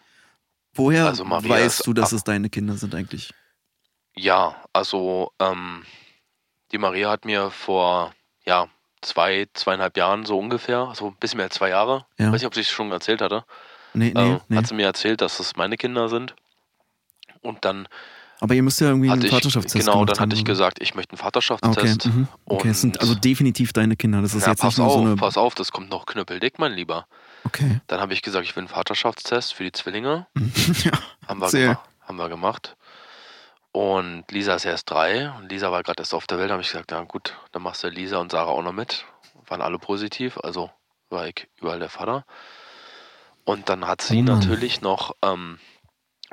Woher also weißt du, dass ab- es deine Kinder sind eigentlich? Ja, also ähm, die Maria hat mir vor ja, zwei, zweieinhalb Jahren so ungefähr, also ein bisschen mehr als zwei Jahre, Ja. weiß nicht, ob ich es schon erzählt hatte, Nee, nee, äh, nee. hat sie mir erzählt, dass das meine Kinder sind. Und dann Aber ihr müsst ja irgendwie einen ich, Vaterschaftstest genau, gemacht dann hatte ich gesagt, ich möchte einen Ah, Okay, Vaterschaftstest. mhm. okay. es sind also definitiv deine Kinder. Das ist Ja, jetzt pass nicht auf, so eine. pass auf, das kommt noch knüppeldick, mein Lieber. Okay. Dann habe ich gesagt, ich will einen Vaterschaftstest für die Zwillinge. *laughs* ja. Haben wir, gemacht, haben wir gemacht. Und Lisa ist erst drei und Lisa war gerade erst auf der Welt. Da habe ich gesagt, ja gut, dann machst du Lisa und Sarah auch noch mit. Waren alle positiv, also war ich überall der Vater. Und dann hat sie Oh natürlich noch ähm,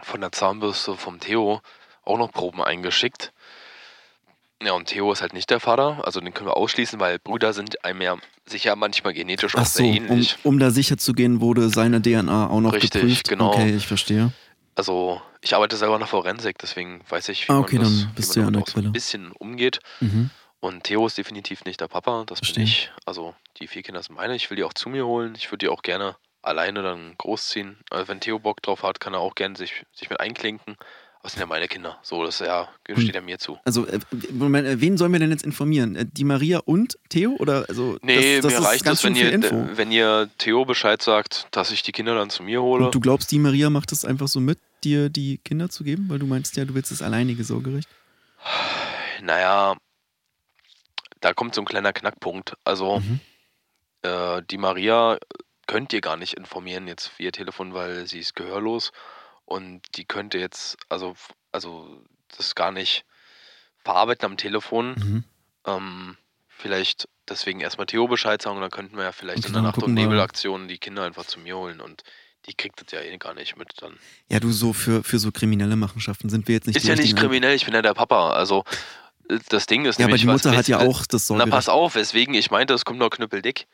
von der Zahnbürste vom Theo auch noch Proben eingeschickt. Ja, und Theo ist halt nicht der Vater, also den können wir ausschließen, weil Brüder sind einem ja sicher manchmal genetisch auch Ach so, sehr um, ähnlich. um da sicher zu gehen, wurde seine DNA auch noch Richtig, geprüft. genau. Okay, ich verstehe. Also ich arbeite selber in der Forensik, deswegen weiß ich, wie Ah, okay, man, das, dann bist wie ja man auch so ein bisschen umgeht. Mhm. Und Theo ist definitiv nicht der Papa, das Verstehe. bin ich. Also die vier Kinder sind meine, ich will die auch zu mir holen. Ich würde die auch gerne alleine dann großziehen. Also wenn Theo Bock drauf hat, kann er auch gerne sich, sich mit einklinken. Es sind ja meine Kinder. So, das ja, steht ja mir zu. Also, äh, Moment, äh, wen sollen wir denn jetzt informieren? Äh, Die Maria und Theo? Oder also Nee, das, das mir reicht ganz es, wenn ihr, Info. wenn ihr Theo Bescheid sagt, dass ich die Kinder dann zu mir hole. Und du glaubst, die Maria macht es einfach so mit, dir die Kinder zu geben? Weil du meinst ja, du willst das alleinige Sorgerecht. Naja, da kommt so ein kleiner Knackpunkt. Also, Mhm. äh, die Maria könnt ihr gar nicht informieren jetzt via Telefon, weil sie ist gehörlos und die könnte jetzt, also, also das gar nicht verarbeiten am Telefon. Mhm. Ähm, vielleicht deswegen erstmal Theo Bescheid sagen und dann könnten wir ja vielleicht in der Nacht- und. Nebelaktion die Kinder einfach zu mir holen und die kriegt das ja eh gar nicht mit dann. Ja, du, so für, für so kriminelle Machenschaften sind wir jetzt nicht ist die ja nicht kriminell, ich bin ja der Papa. Also äh, das Ding ist Ja, aber nämlich, die was Mutter hat wisst- ja auch das Na, Sorgerecht. pass auf, weswegen ich meinte, es kommt noch knüppeldick.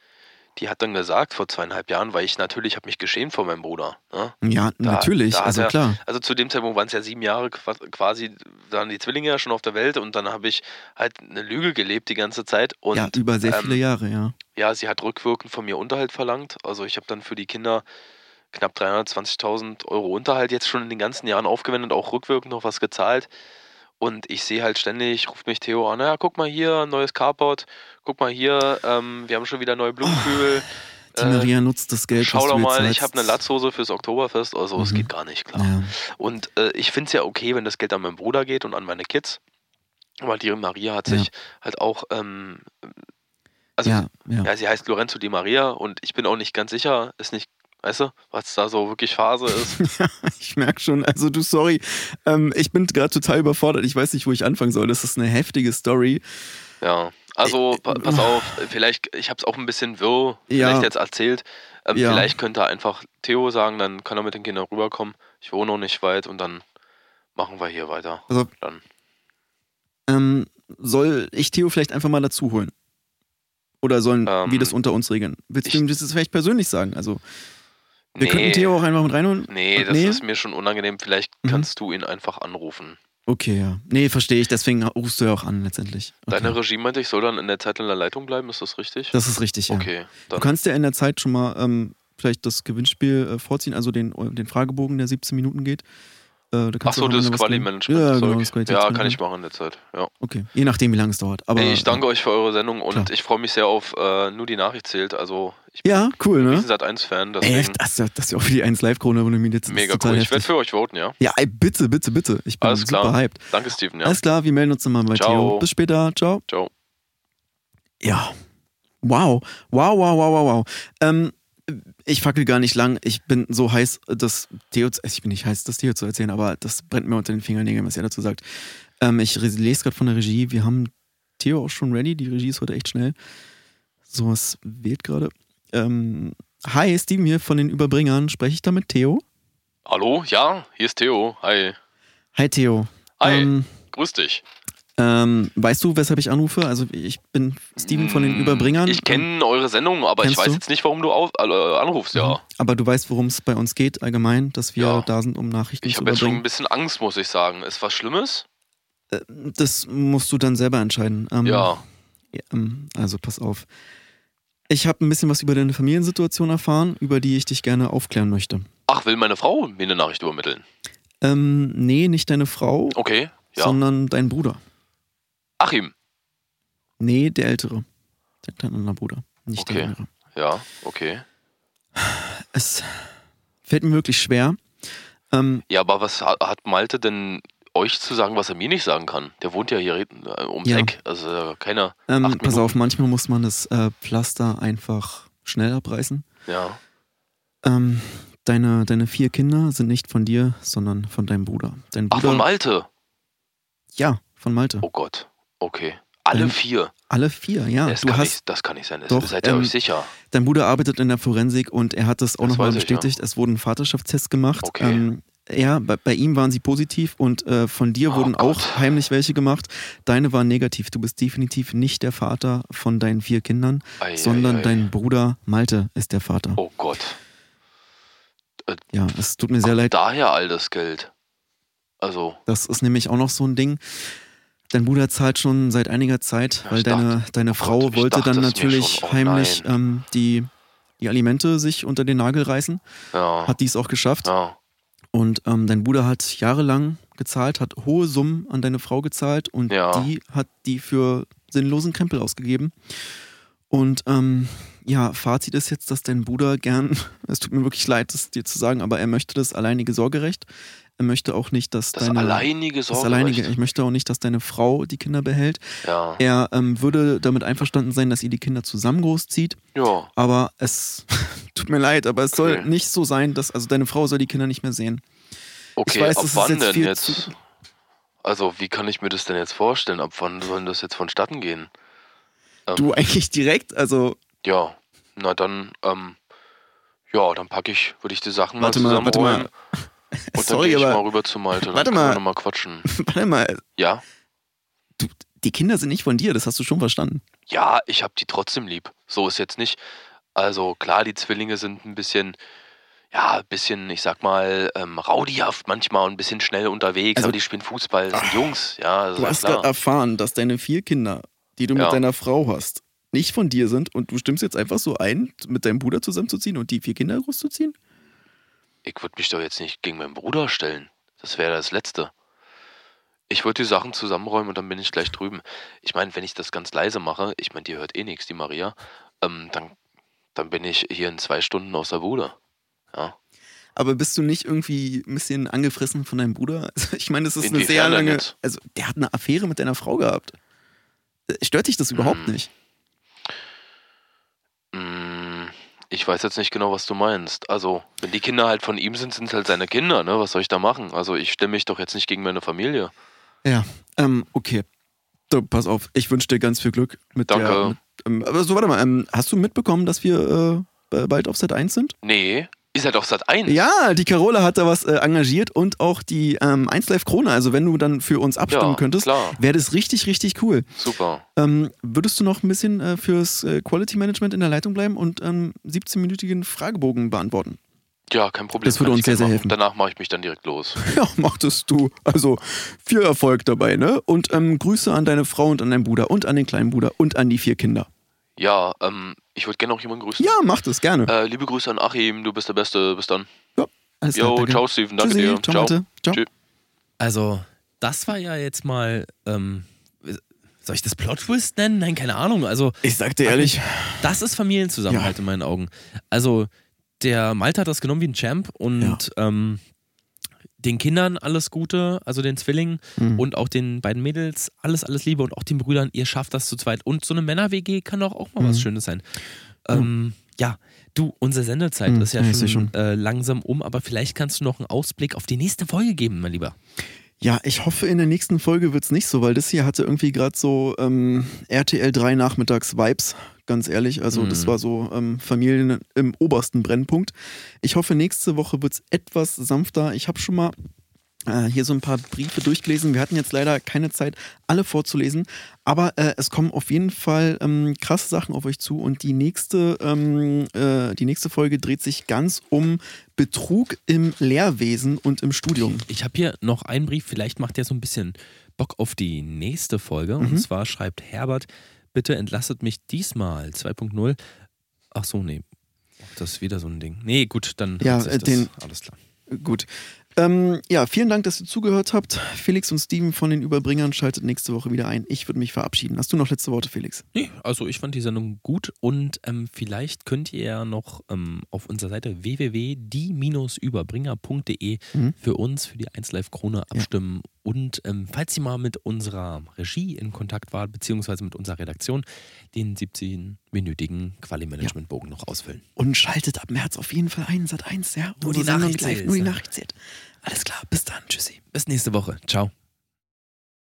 Die hat dann gesagt, vor zweieinhalb Jahren, weil ich natürlich habe mich geschämt vor meinem Bruder. Ne? Ja, Da- natürlich, da also er- klar. Also zu dem Zeitpunkt waren es ja sieben Jahre qua- quasi, waren die Zwillinge ja schon auf der Welt und dann habe ich halt eine Lüge gelebt die ganze Zeit. Und, ja, über sehr ähm, viele Jahre, ja. Ja, sie hat rückwirkend von mir Unterhalt verlangt. Also ich habe dann für die Kinder knapp 320.000 Euro Unterhalt jetzt schon in den ganzen Jahren aufgewendet, auch rückwirkend noch was gezahlt. Und ich sehe halt ständig, ruft mich Theo an, ja, guck mal hier, neues Carport, guck mal hier, ähm, wir haben schon wieder neue Blumenkübel. Die äh, Maria nutzt das Geld, Schau doch mal, ich habe eine. Latzhose fürs Oktoberfest, also es Mhm. geht gar nicht, klar. Ja. Und äh, ich finde es ja okay, wenn das Geld an meinen Bruder geht und an meine Kids. Aber die Maria hat Ja. sich halt auch, ähm, also ja, ja. ja, sie heißt Lorenzo Di Maria und ich bin auch nicht ganz sicher, ist nicht, weißt du, was da so wirklich Phase ist. *laughs* ich merke schon. Also du, sorry, ähm, ich bin gerade total überfordert. Ich weiß nicht, wo ich anfangen soll. Das ist eine heftige Story. ja. Also, pa pass auf, vielleicht, ich habe es auch ein bisschen wirr Ja. jetzt erzählt. Ähm, Ja. Vielleicht könnte einfach Theo sagen, dann kann er mit den Kindern rüberkommen. Ich wohne noch nicht weit und dann machen wir hier weiter. Also, Dann. ähm, soll ich Theo vielleicht einfach mal dazu holen? Oder sollen Ähm, wir das unter uns regeln? Willst du ihm das vielleicht persönlich sagen? Also, wir Nee, könnten Theo auch einfach mit reinholen. nee, das Nee? ist mir schon unangenehm. Vielleicht Mhm. kannst du ihn einfach anrufen. Okay, ja. Nee, verstehe ich. Deswegen rufst du ja auch an letztendlich. Okay. Deine Regie meinte, ich soll dann in der Zeit in der Leitung bleiben, ist das richtig? Das ist richtig, ja. Okay, Du dann. kannst ja in der Zeit schon mal ähm, vielleicht das Gewinnspiel äh, vorziehen, also den, den Fragebogen, der 17 Minuten geht. Äh, da Ach kannst du so, auch das. Quali-Management. Ja, genau, das ja, kann ich machen in der Zeit. Ja. Okay, je nachdem, wie lange es dauert. Aber, ich danke euch für eure Sendung und Klar. ich freue mich sehr auf äh, nur die Nachricht zählt. Also ich äh, Ja, cool, bin ne? ein Sat 1 Fan, deswegen Echt? Das das ist ja auch für die 1 Live-Krone, wo du mir ist mega total cool. Ich werde heftig. für euch voten, ja. Ja, ey, bitte, bitte, bitte. Ich bin Alles super klar. hyped. Danke, Steven, ja. Alles klar, wir melden uns dann mal bei Ciao. Theo. Bis später. Ciao. Ciao. Ja. Wow. Wow, wow, wow, wow, wow. Ähm, ich fackel gar nicht lang. Ich bin so heiß, das Theo, zu- ich bin nicht heiß, das Theo zu erzählen, aber das brennt mir unter den Fingernägeln, was er dazu sagt. Ähm, ich lese gerade von der Regie. Wir haben Theo auch schon ready. Die Regie ist heute echt schnell. Sowas wählt gerade. Ähm, hi, Steven hier von den Überbringern. Spreche ich da mit Theo? Hallo, ja, hier ist Theo. Hi. Hi, Theo. Hi. Ähm, Grüß dich. Ähm, weißt du, weshalb ich anrufe? Also, ich bin Steven von den Mm, Überbringern. Ich kenne eure Sendung, aber ich weiß du? jetzt nicht, warum du auf, äh, anrufst, ja. Aber du weißt, worum es bei uns geht, allgemein, dass wir Ja. da sind, um Nachrichten Ich zu habe jetzt schon ein überbringen. bisschen Angst, muss ich sagen. Ist was Schlimmes? Das musst du dann selber entscheiden. Ähm, Ja. ja, ähm, also pass auf. Ich habe ein bisschen was über deine Familiensituation erfahren, über die ich dich gerne aufklären möchte. Ach, will meine Frau mir eine Nachricht übermitteln? Ähm, nee, nicht deine Frau, Okay, ja. sondern dein Bruder. Achim. Nee, der ältere. Der kleine andere Bruder. Nicht Okay. der jüngere. Ja, okay. Es fällt mir wirklich schwer. Ähm, Ja, aber was ha- hat Malte denn euch zu sagen, was er mir nicht sagen kann? Der wohnt ja hier äh, ums Ja. Eck. Also keiner. ähm, pass auf, manchmal muss man das äh, Pflaster einfach schnell abreißen. Ja. Ähm, deine, deine vier Kinder sind nicht von dir, sondern von deinem Bruder. Dein Ach, Bruder, von Malte. Ja, von Malte. Oh Gott. Okay. Alle Ähm, vier. Alle vier, ja. das, du kann hast, nicht, das kann nicht sein. Das, Doch, seid ihr ähm, euch sicher? dein Bruder arbeitet in der Forensik und er hat das auch nochmal weiß ich, ja. bestätigt. Es wurde ein Vaterschaftstest gemacht. Okay. Ähm, Ja, bei, bei ihm waren sie positiv und äh, von dir Oh wurden Gott. auch heimlich welche gemacht. Deine waren negativ. Du bist definitiv nicht der Vater von deinen vier Kindern, Ei, sondern ei, ei. dein Bruder Malte ist der Vater. Oh Gott. Ja, es tut mir sehr leid. Daher all das Geld. Also, Das ist nämlich auch noch so ein Ding. Dein Bruder zahlt schon seit einiger Zeit, weil ich deine, dachte- deine oh Frau Gott, wollte dachte dann natürlich schon. Oh heimlich ähm, die, die Alimente sich unter den Nagel reißen. ja. Hat dies auch geschafft. ja. Und ähm, dein Bruder hat jahrelang gezahlt, hat hohe Summen an deine Frau gezahlt und Ja. die hat die für sinnlosen Krempel ausgegeben. Und ähm, ja, Fazit ist jetzt, dass dein Bruder gern, *laughs* es tut mir wirklich leid, das dir zu sagen, aber er möchte das alleinige Sorgerecht. Er möchte auch nicht, dass Das deine alleinige das Sorgerecht. alleinige, ich möchte auch nicht, dass deine Frau die Kinder behält. Ja. Er ähm, würde damit einverstanden sein, dass ihr die Kinder zusammen großzieht, Ja. aber es *laughs* tut mir leid, aber es soll Okay. nicht so sein, dass also deine Frau soll die Kinder nicht mehr sehen. Okay, weiß, ab das wann jetzt denn jetzt? zu- Also, wie kann ich mir das denn jetzt vorstellen? Ab wann soll denn das jetzt vonstatten gehen? Ähm, Du eigentlich direkt, also Ja, na dann, ähm, ja, dann packe ich, würde ich die Sachen Warte mal mal, warte zusammenrollen. mal. Und dann sorry, gehe ich aber mal rüber zu Malte. Dann Warte mal. noch mal quatschen. *laughs* warte mal, Ja? die Kinder sind nicht von dir, das hast du schon verstanden. Ja, ich habe die trotzdem lieb. So ist jetzt nicht. Also klar, die Zwillinge sind ein bisschen, ja, ein bisschen, ich sag mal, ähm, raudihaft manchmal und ein bisschen schnell unterwegs, Also- aber die spielen Fußball, das sind Jungs, ja, also Du hast gerade erfahren, dass deine vier Kinder, die du Ja. mit deiner Frau hast, nicht von dir sind und du stimmst jetzt einfach so ein, mit deinem Bruder zusammenzuziehen und die vier Kinder großzuziehen? Ich würde mich doch jetzt nicht gegen meinen Bruder stellen. Das wäre das Letzte. Ich würde die Sachen zusammenräumen und dann bin ich gleich drüben. Ich meine, wenn ich das ganz leise mache, ich meine, die hört eh nichts, die Maria, ähm, dann, dann bin ich hier in zwei Stunden aus der Bude. Ja. Aber bist du nicht irgendwie ein bisschen angefressen von deinem Bruder? *laughs* Also ich meine, das ist eine Inwiefern sehr denn lange. Also, der hat eine Affäre mit deiner Frau gehabt. Äh, Stört dich das überhaupt Hm. nicht? Mm, Ich weiß jetzt nicht genau, was du meinst. Also, wenn die Kinder halt von ihm sind, sind es halt seine Kinder, ne? Was soll ich da machen? Also, ich stelle mich doch jetzt nicht gegen meine Familie. Ja, ähm, okay. So, pass auf, ich wünsche dir ganz viel Glück mit der. Danke. Mit, ähm, aber so, warte mal, ähm, hast du mitbekommen, dass wir äh, bald auf Set 1 sind? Nee, ist halt auf Sat 1. Ja, die Carola hat da was äh, engagiert und auch die ähm, 1 Live Krone. Also, wenn du dann für uns abstimmen Ja, könntest, wäre das richtig, richtig cool. Super. Ähm, würdest du noch ein bisschen äh, fürs äh, Quality Management in der Leitung bleiben und ähm, 17-minütigen Fragebogen beantworten? Ja, kein Problem. Das würde uns sehr, sehr helfen. Danach mache ich mich dann direkt los. *laughs* Ja, machtest du. Also viel Erfolg dabei, ne? Und ähm, Grüße an deine Frau und an deinen Bruder und an den kleinen Bruder und an die vier Kinder. Ja, ähm, ich würde gerne noch jemanden grüßen. Ja, macht es gerne. Äh, liebe Grüße an Achim, du bist der Beste. Bis dann. Alles klar, Jo, danke. ciao, Steven. Danke Tschüssi, dir. Ciao, Malte. Ciao. Tschüss. Also, das war ja jetzt mal, ähm, soll ich das Plot-Twist nennen? Nein, keine Ahnung. Also, Ich sag dir ehrlich, das ist Familienzusammenhalt Ja. in meinen Augen. Also, der Malte hat das genommen wie ein Champ und ähm, den Kindern alles Gute, also den Zwillingen Mhm. und auch den beiden Mädels alles, alles Liebe und auch den Brüdern, ihr schafft das zu zweit. Und so eine Männer-WG kann doch auch mal was Mhm. Schönes sein. Ähm, ja, du, unsere Sendezeit Mhm, ist ja seh schon, Äh, langsam um, aber vielleicht kannst du noch einen Ausblick auf die nächste Folge geben, mein Lieber. Ja, ich hoffe, in der nächsten Folge wird's nicht so, weil das hier hatte irgendwie gerade so ähm, RTL 3 Nachmittags-Vibes, ganz ehrlich. Also, das Mhm. war so ähm, Familien im obersten Brennpunkt. Ich hoffe, nächste Woche wird's etwas sanfter. Ich habe schon mal äh, hier so ein paar Briefe durchgelesen. Wir hatten jetzt leider keine Zeit, alle vorzulesen, aber äh, es kommen auf jeden Fall ähm, krasse Sachen auf euch zu und die nächste, ähm, äh, die nächste Folge dreht sich ganz um Betrug im Lehrwesen und im Studium. Ich habe hier noch einen Brief, vielleicht macht der so ein bisschen Bock auf die nächste Folge. Mhm. Und zwar schreibt Herbert, bitte entlastet mich diesmal 2.0. Ach so, nee. Das ist wieder so ein Ding. Nee, gut, dann Ja, hat sich äh, das, den- alles klar. Gut. Ähm, ja, vielen Dank, dass ihr zugehört habt. Felix und Steven von den Überbringern schaltet nächste Woche wieder ein. Ich würde mich verabschieden. Hast du noch letzte Worte, Felix? Nee, also ich fand die Sendung gut und ähm, vielleicht könnt ihr ja noch ähm, auf unserer Seite www.die-überbringer.de Mhm. für uns, für die 1Live Krone abstimmen. Und ähm, falls ihr mal mit unserer Regie in Kontakt wart, beziehungsweise mit unserer Redaktion, den 17-minütigen Quali-Management-Bogen noch ausfüllen. Und schaltet ab März auf jeden Fall ein, Sat 1, ja? Nur die Nachricht live, zählt, Nur die ja. Nachricht zählt. Alles klar, bis dann. Tschüssi. Bis nächste Woche. Ciao.